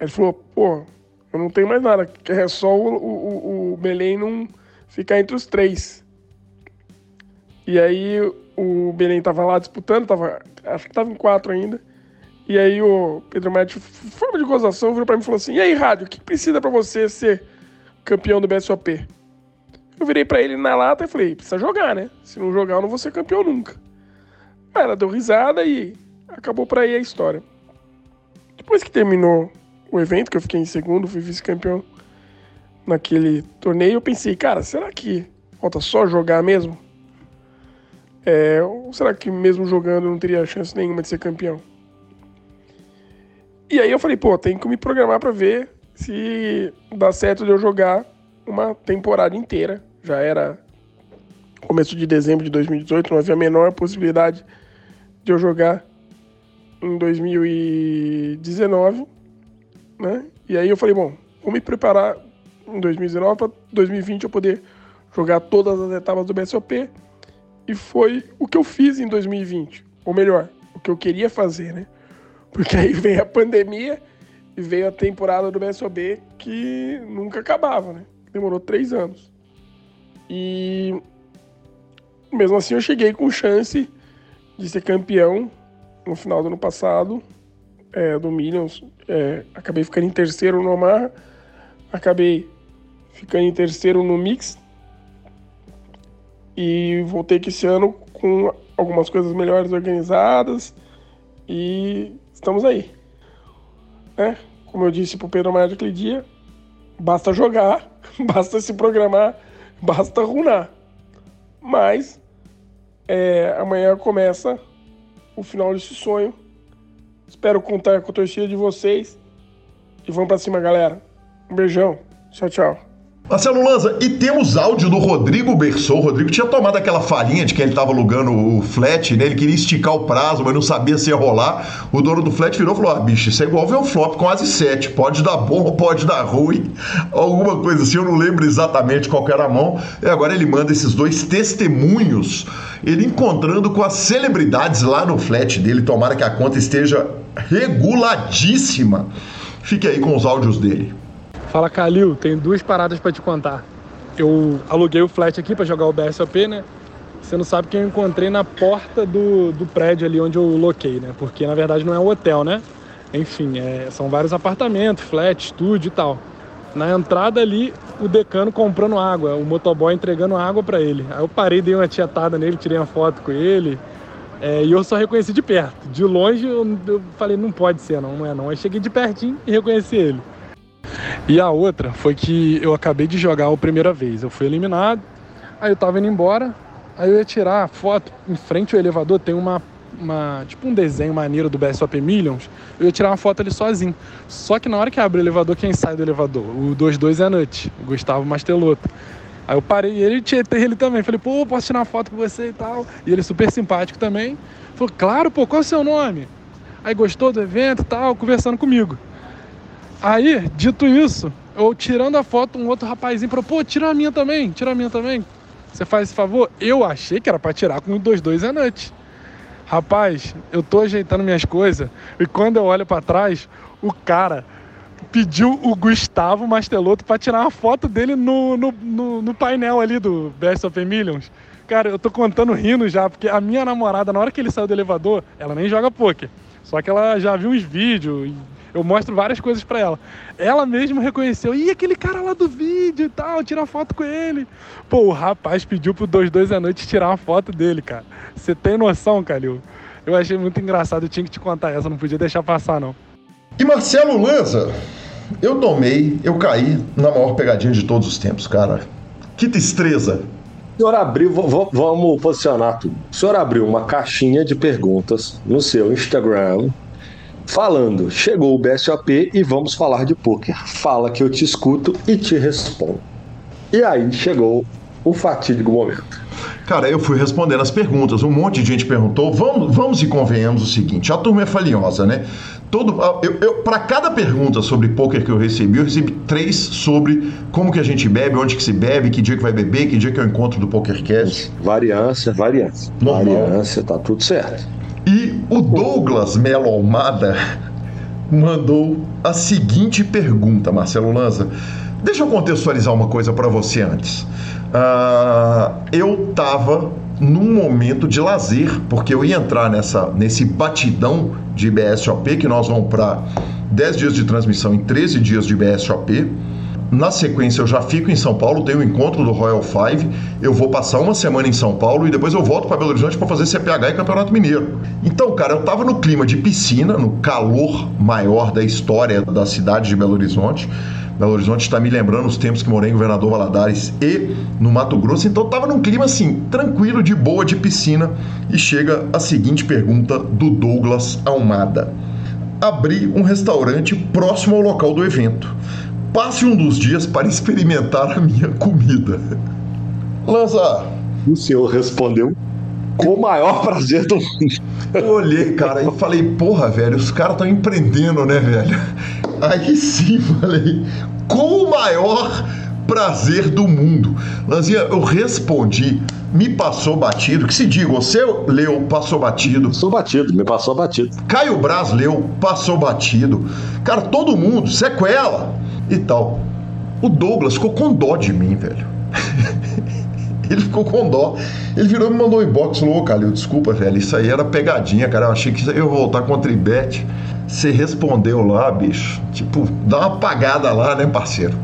Ele falou, pô, eu não tenho mais nada, é só o, o, o Belém não ficar entre os três. E aí o Belém tava lá disputando, tava, acho que tava em quatro ainda. E aí o Pedro Médio, forma de gozação, virou pra mim e falou assim: E aí, rádio, o que precisa para você ser campeão do BSOP? Eu virei para ele na lata e falei: Precisa jogar, né? Se não jogar, eu não vou ser campeão nunca. Aí ela deu risada e acabou por aí a história. Depois que terminou o evento, que eu fiquei em segundo, fui vice-campeão naquele torneio, eu pensei: Cara, será que falta só jogar mesmo? É, ou será que mesmo jogando eu não teria chance nenhuma de ser campeão? E aí eu falei, pô, tem que me programar para ver se dá certo de eu jogar uma temporada inteira. Já era começo de dezembro de 2018, não havia a menor possibilidade de eu jogar em 2019, né? E aí eu falei, bom, vou me preparar em 2019 para 2020 eu poder jogar todas as etapas do BSOP. E foi o que eu fiz em 2020, ou melhor, o que eu queria fazer, né? Porque aí veio a pandemia e veio a temporada do BSOB que nunca acabava, né? Demorou três anos. E mesmo assim eu cheguei com chance de ser campeão no final do ano passado é, do Millions. É, acabei ficando em terceiro no Omar, acabei ficando em terceiro no Mix e voltei que esse ano com algumas coisas melhores organizadas e estamos aí. É, como eu disse pro Pedro Maia aquele dia, basta jogar, basta se programar, basta runar. Mas é, amanhã começa o final desse sonho. Espero contar com a torcida de vocês. E vamos para cima, galera. Um beijão. Tchau, tchau. Marcelo Lanza, e temos áudio do Rodrigo Bersou. O Rodrigo tinha tomado aquela farinha de que ele estava alugando o flat, né? Ele queria esticar o prazo, mas não sabia se ia rolar. O dono do flat virou e falou: Ah, bicho, isso é igual ver um flop com as 7. Pode dar bom, pode dar ruim. Alguma coisa assim, eu não lembro exatamente qual era a mão. E agora ele manda esses dois testemunhos, ele encontrando com as celebridades lá no flat dele. Tomara que a conta esteja reguladíssima. Fique aí com os áudios dele. Fala, Calil, tenho duas paradas para te contar. Eu aluguei o flat aqui para jogar o BSOP, né? Você não sabe que eu encontrei na porta do, do prédio ali onde eu loquei, né? Porque na verdade não é um hotel, né? Enfim, é, são vários apartamentos, flat, estúdio e tal. Na entrada ali, o decano comprando água, o motoboy entregando água para ele. Aí eu parei, dei uma tietada nele, tirei uma foto com ele. É, e eu só reconheci de perto. De longe eu, eu falei, não pode ser, não, não é não. Aí cheguei de pertinho e reconheci ele. E a outra foi que eu acabei de jogar a primeira vez. Eu fui eliminado, aí eu tava indo embora, aí eu ia tirar a foto em frente ao elevador, tem uma, uma tipo um desenho maneiro do BSOP Millions. Eu ia tirar uma foto ali sozinho. Só que na hora que abre o elevador, quem sai do elevador? O 22 é a noite, o Gustavo Mastelotto. Aí eu parei e ele ele também. Falei, pô, posso tirar uma foto com você e tal. E ele super simpático também. Falou, claro, pô, qual é o seu nome? Aí gostou do evento e tal, conversando comigo. Aí, dito isso, eu tirando a foto, um outro rapazinho falou, pô, tira a minha também, tira a minha também. Você faz esse favor? Eu achei que era pra tirar com o 22 à noite. Rapaz, eu tô ajeitando minhas coisas e quando eu olho para trás, o cara pediu o Gustavo Mastelotto para tirar uma foto dele no, no, no, no, painel ali do Best of Millions. Cara, eu tô contando rindo já, porque a minha namorada, na hora que ele saiu do elevador, ela nem joga poker. Só que ela já viu uns vídeos eu mostro várias coisas para ela. Ela mesma reconheceu, e aquele cara lá do vídeo e tal, tira foto com ele. Pô, o rapaz pediu pro 22 à noite tirar uma foto dele, cara. Você tem noção, Calil? Eu achei muito engraçado, eu tinha que te contar essa, não podia deixar passar, não. E Marcelo Lanza, eu tomei, eu caí na maior pegadinha de todos os tempos, cara. Que destreza. O senhor abriu, vamos posicionar tudo. O senhor abriu uma caixinha de perguntas no seu Instagram falando: chegou o BSOP e vamos falar de poker. Fala que eu te escuto e te respondo. E aí chegou o fatídico momento. Cara, eu fui respondendo as perguntas. Um monte de gente perguntou. Vamos, vamos e convenhamos o seguinte: a turma é faliosa, né? Todo, eu, eu para cada pergunta sobre poker que eu recebi, eu recebi três sobre como que a gente bebe, onde que se bebe, que dia que vai beber, que dia que é o encontro do PokerCast. Variância, variância. Normal. Variância, tá tudo certo. E o Douglas Melo Almada mandou a seguinte pergunta, Marcelo Lanza. Deixa eu contextualizar uma coisa para você antes. Uh, eu tava num momento de lazer, porque eu ia entrar nessa, nesse batidão de BSOP, que nós vamos para 10 dias de transmissão em 13 dias de BSOP. Na sequência, eu já fico em São Paulo, tenho o um encontro do Royal Five. Eu vou passar uma semana em São Paulo e depois eu volto para Belo Horizonte para fazer CPH e Campeonato Mineiro. Então, cara, eu tava no clima de piscina, no calor maior da história da cidade de Belo Horizonte. Belo Horizonte está me lembrando os tempos que morei em Governador Valadares e no Mato Grosso, então estava num clima assim, tranquilo, de boa, de piscina. E chega a seguinte pergunta do Douglas Almada: Abri um restaurante próximo ao local do evento. Passe um dos dias para experimentar a minha comida. Lança. O senhor respondeu com o maior prazer do mundo. Eu olhei, cara, e falei, porra, velho, os caras estão empreendendo, né, velho? Aí sim, falei, com o maior prazer do mundo. Lanzinha, eu respondi, me passou batido, que se diga, você leu, passou batido. Passou batido, me passou batido. Caio Braz leu, passou batido. Cara, todo mundo, sequela e tal. O Douglas ficou com dó de mim, velho. ele ficou com dó. Ele virou e me mandou um inbox e falou: Ô, Calil, desculpa, velho, isso aí era pegadinha, cara. Eu achei que eu ia voltar com a Tribet. Você respondeu lá, bicho. Tipo, dá uma apagada lá, né, parceiro?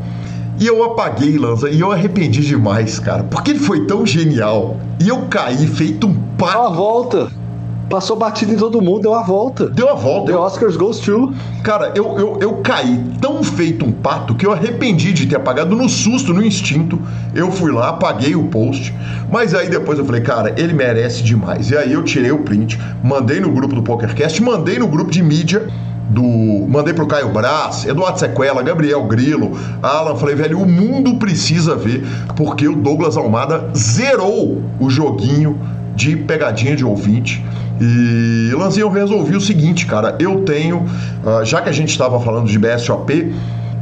E eu apaguei, Lanza, e eu arrependi demais, cara. Porque ele foi tão genial. E eu caí feito um pato. Uma volta. Passou batido em todo mundo, deu a volta. Deu a volta. The. Oscars goes to. Cara, eu, eu, eu caí tão feito um pato que eu arrependi de ter apagado no susto, no instinto. Eu fui lá, apaguei o post. Mas aí depois eu falei, cara, ele merece demais. E aí eu tirei o print, mandei no grupo do PokerCast, mandei no grupo de mídia do. Mandei pro Caio Braz, Eduardo Sequela, Gabriel Grilo, Alan. Falei, velho, o mundo precisa ver, porque o Douglas Almada zerou o joguinho de pegadinha de ouvinte. E Lanzinho, eu resolvi o seguinte, cara. Eu tenho, uh, já que a gente estava falando de BSOP,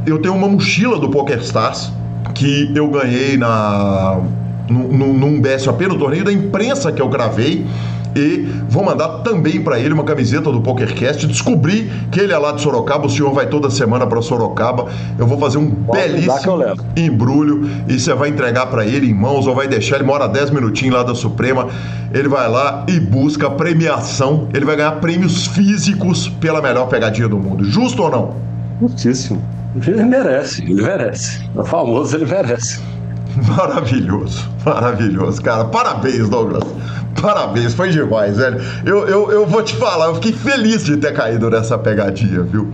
eu tenho uma mochila do PokerStars que eu ganhei na num, num BSOP, no torneio da imprensa que eu gravei e vou mandar também para ele uma camiseta do PokerCast. Descobri que ele é lá de Sorocaba, o senhor vai toda semana para Sorocaba. Eu vou fazer um Pode belíssimo embrulho e você vai entregar para ele em mãos ou vai deixar. Ele mora 10 minutinhos lá da Suprema. Ele vai lá e busca premiação. Ele vai ganhar prêmios físicos pela melhor pegadinha do mundo. Justo ou não? Justíssimo. Ele merece, ele merece. O famoso ele merece. Maravilhoso, maravilhoso, cara. Parabéns, Douglas. Parabéns, foi demais, velho. Eu, eu, eu vou te falar, eu fiquei feliz de ter caído nessa pegadinha, viu?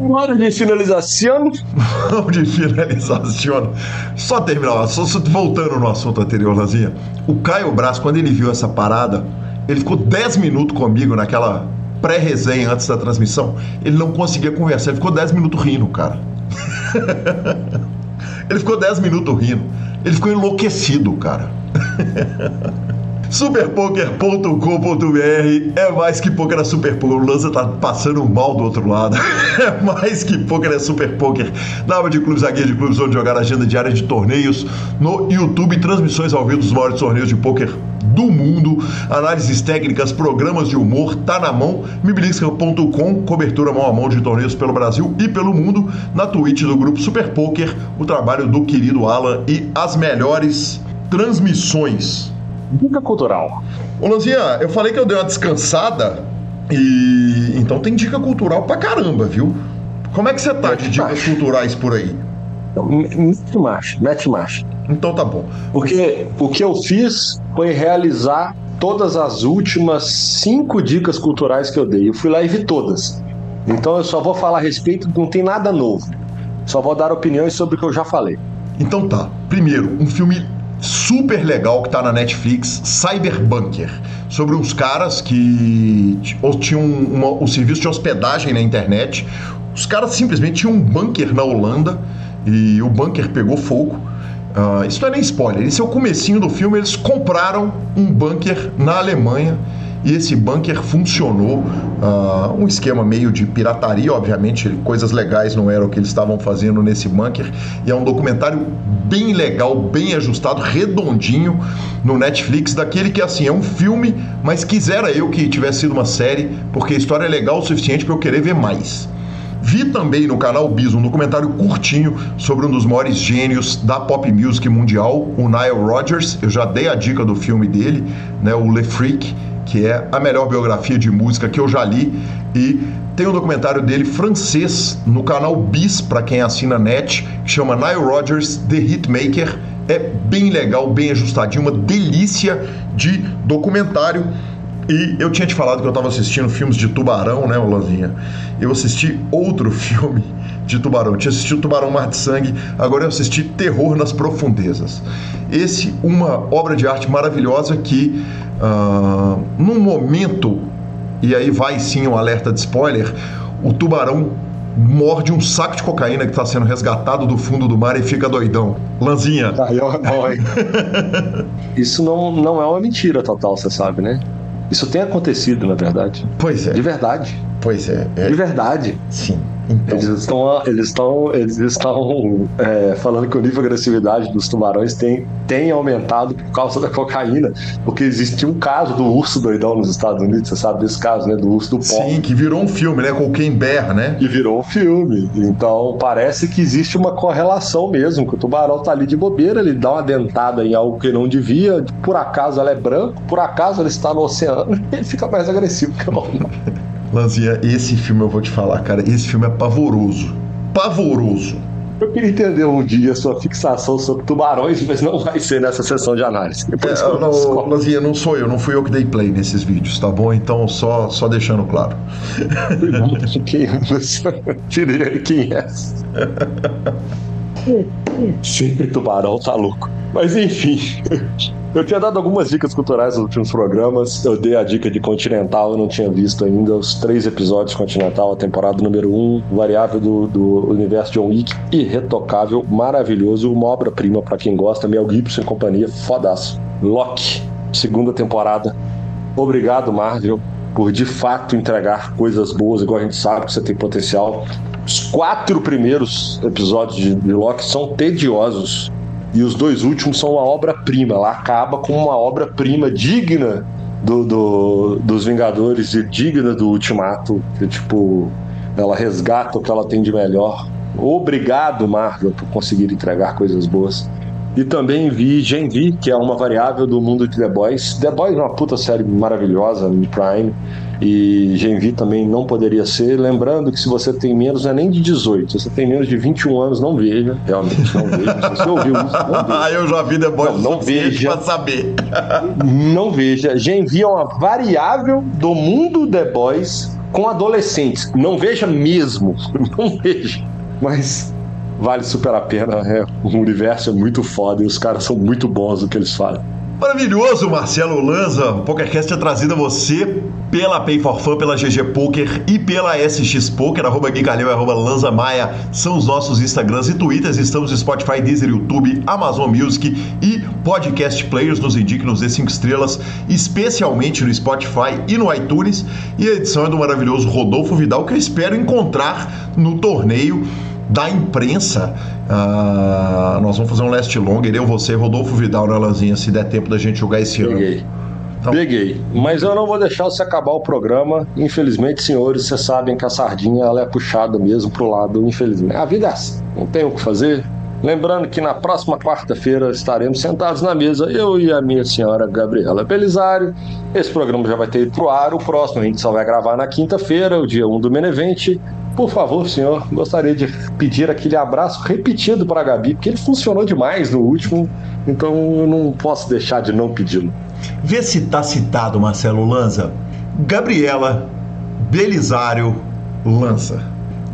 Hora de finalização. Hora de finalização. Só terminar, só, só, voltando no assunto anterior, Lanzinha. O Caio Braz, quando ele viu essa parada, ele ficou 10 minutos comigo naquela pré-resenha antes da transmissão. Ele não conseguia conversar, ele ficou 10 minutos rindo, cara. ele ficou 10 minutos rindo. Ele ficou enlouquecido, cara. Superpoker.com.br é mais que poker é super poker. O Lança tá passando mal do outro lado. É mais que poker é super poker. Na aba de clubes, a guia de clubes onde jogar agenda diária de torneios no YouTube, transmissões ao vivo dos maiores torneios de poker do mundo, análises técnicas, programas de humor, tá na mão, mibilisca.com, cobertura mão a mão de torneios pelo Brasil e pelo mundo, na Twitch do grupo Super Poker, o trabalho do querido Alan e as melhores transmissões Dica cultural. Ô, Lanzinha, eu falei que eu dei uma descansada e. Então tem dica cultural pra caramba, viu? Como é que você tá mete de dicas marcha. culturais por aí? Mete marcha, mete marcha. Então tá bom. Porque o que eu fiz foi realizar todas as últimas cinco dicas culturais que eu dei. Eu fui lá e vi todas. Então eu só vou falar a respeito, não tem nada novo. Só vou dar opiniões sobre o que eu já falei. Então tá. Primeiro, um filme super legal que tá na Netflix, Cyberbunker, sobre uns caras que tinham uma, um serviço de hospedagem na internet. Os caras simplesmente tinham um bunker na Holanda e o bunker pegou fogo. Uh, isso não é nem spoiler, isso é o comecinho do filme. Eles compraram um bunker na Alemanha e esse bunker funcionou. Uh, um esquema meio de pirataria, obviamente, coisas legais não eram o que eles estavam fazendo nesse bunker. E é um documentário bem legal, bem ajustado, redondinho no Netflix, daquele que assim é um filme, mas quisera eu que tivesse sido uma série, porque a história é legal o suficiente para eu querer ver mais. Vi também no canal Bis um documentário curtinho sobre um dos maiores gênios da pop music mundial, o Nile Rodgers. Eu já dei a dica do filme dele, né, o Le Freak, que é a melhor biografia de música que eu já li e tem um documentário dele francês no canal Bis para quem assina net, que chama Nile Rodgers The Hitmaker. É bem legal, bem ajustadinho, uma delícia de documentário. E eu tinha te falado que eu estava assistindo filmes de tubarão, né, Olanzinha? Eu assisti outro filme de tubarão. Eu tinha assistido Tubarão Mar de Sangue, agora eu assisti Terror nas Profundezas. Esse, uma obra de arte maravilhosa que, uh, num momento, e aí vai sim um alerta de spoiler, o tubarão morde um saco de cocaína que está sendo resgatado do fundo do mar e fica doidão. Lanzinha. Tá, eu, Isso não, não é uma mentira total, você sabe, né? Isso tem acontecido, na verdade. Pois é. De verdade. Pois é. é. De verdade. Sim. Então... Eles estão, eles estão, eles estão é, falando que o nível de agressividade dos tubarões tem, tem aumentado por causa da cocaína, porque existe um caso do urso doidão nos Estados Unidos, você sabe desse caso, né? Do urso do pó. Sim, que virou um filme, né? Com quem berra, né? Que virou um filme. Então parece que existe uma correlação mesmo, que o tubarão tá ali de bobeira, ele dá uma dentada em algo que não devia, por acaso ela é branco, por acaso ele está no oceano, ele fica mais agressivo que o homem. Lanzinha, esse filme eu vou te falar, cara, esse filme é pavoroso. Pavoroso. Eu queria entender um dia a sua fixação sobre tubarões, mas não vai ser nessa sessão de análise. Depois é, não, Lanzinha, não sou eu, não fui eu que dei play nesses vídeos, tá bom? Então, só, só deixando claro. quem é você? Tirei quem é? Sempre tubarão tá louco. Mas enfim. Eu tinha dado algumas dicas culturais nos últimos programas. Eu dei a dica de Continental, eu não tinha visto ainda os três episódios Continental, a temporada número um, variável do, do universo John Wick, irretocável, maravilhoso, uma obra-prima para quem gosta, Mel Gibson e companhia, fodaço. Loki, segunda temporada. Obrigado, Marvel, por de fato entregar coisas boas, igual a gente sabe que você tem potencial. Os quatro primeiros episódios de, de Loki são tediosos e os dois últimos são uma obra-prima. Ela acaba com uma obra-prima digna do, do, dos Vingadores e digna do Ultimato. Que, tipo, ela resgata o que ela tem de melhor. Obrigado, Marvel, por conseguir entregar coisas boas. E também vi Gen V, que é uma variável do mundo de The Boys. The Boys é uma puta série maravilhosa no Prime. E Gen V também não poderia ser. Lembrando que se você tem menos, não é nem de 18, se você tem menos de 21 anos, não veja. Realmente, não veja. Se você ouviu isso, não veja. Ah, eu já vi The Boys. Não, não veja. Pra saber. não veja. Gen V é uma variável do mundo The Boys com adolescentes. Não veja mesmo. Não veja. Mas vale super a pena. É, o universo é muito foda e os caras são muito bons no que eles fazem. Maravilhoso, Marcelo Lanza. O PokerCast é trazido a você pela Pay for Fun, pela GG Poker e pela SX Poker, arroba Gui Calheu, arroba Lanza Maia, são os nossos Instagrams e Twitters. Estamos no Spotify, Deezer, YouTube, Amazon Music e Podcast Players. Nos indique, nos dê 5 estrelas, especialmente no Spotify e no iTunes. E a edição é do maravilhoso Rodolfo Vidal, que eu espero encontrar no torneio da imprensa. Uh, nós vamos fazer um last longer, eu, você, Rodolfo Vidal na Lanzinha, se der tempo da gente jogar esse Peguei. ano. Então... Peguei. Mas eu não vou deixar você acabar o programa. Infelizmente, senhores, vocês sabem que a sardinha ela é puxada mesmo pro lado, infelizmente. A vida é assim. Não tem o que fazer. Lembrando que na próxima quarta-feira estaremos sentados na mesa, eu e a minha senhora Gabriela Belisário. Esse programa já vai ter ido pro ar. O próximo a gente só vai gravar na quinta-feira, o dia 1 do Menevente. Por favor, senhor, gostaria de pedir aquele abraço repetido para a Gabi, porque ele funcionou demais no último, então eu não posso deixar de não pedi-lo. Vê se está citado, Marcelo Lanza. Gabriela Belisário Lança.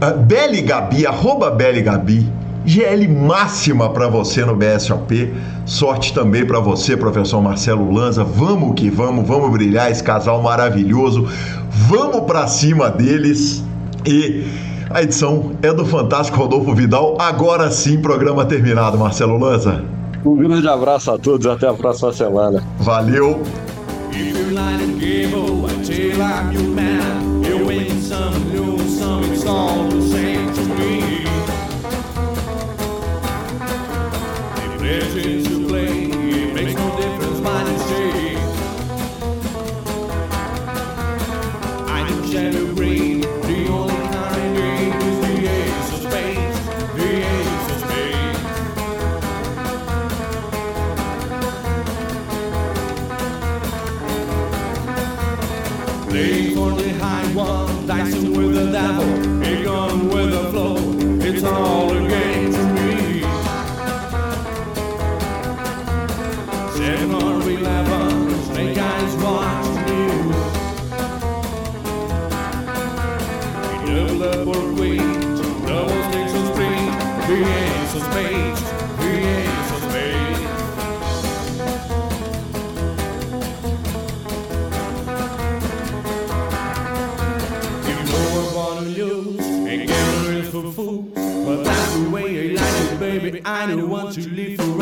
Uh, Beli Gabi, arroba Beli Gabi. GL máxima para você no BSOP. Sorte também para você, professor Marcelo Lanza. Vamos que vamos, vamos brilhar esse casal maravilhoso. Vamos para cima deles. E a edição é do Fantástico Rodolfo Vidal. Agora sim, programa terminado, Marcelo Lanza. Um grande abraço a todos, até a próxima semana. Valeu. I don't want to live forever.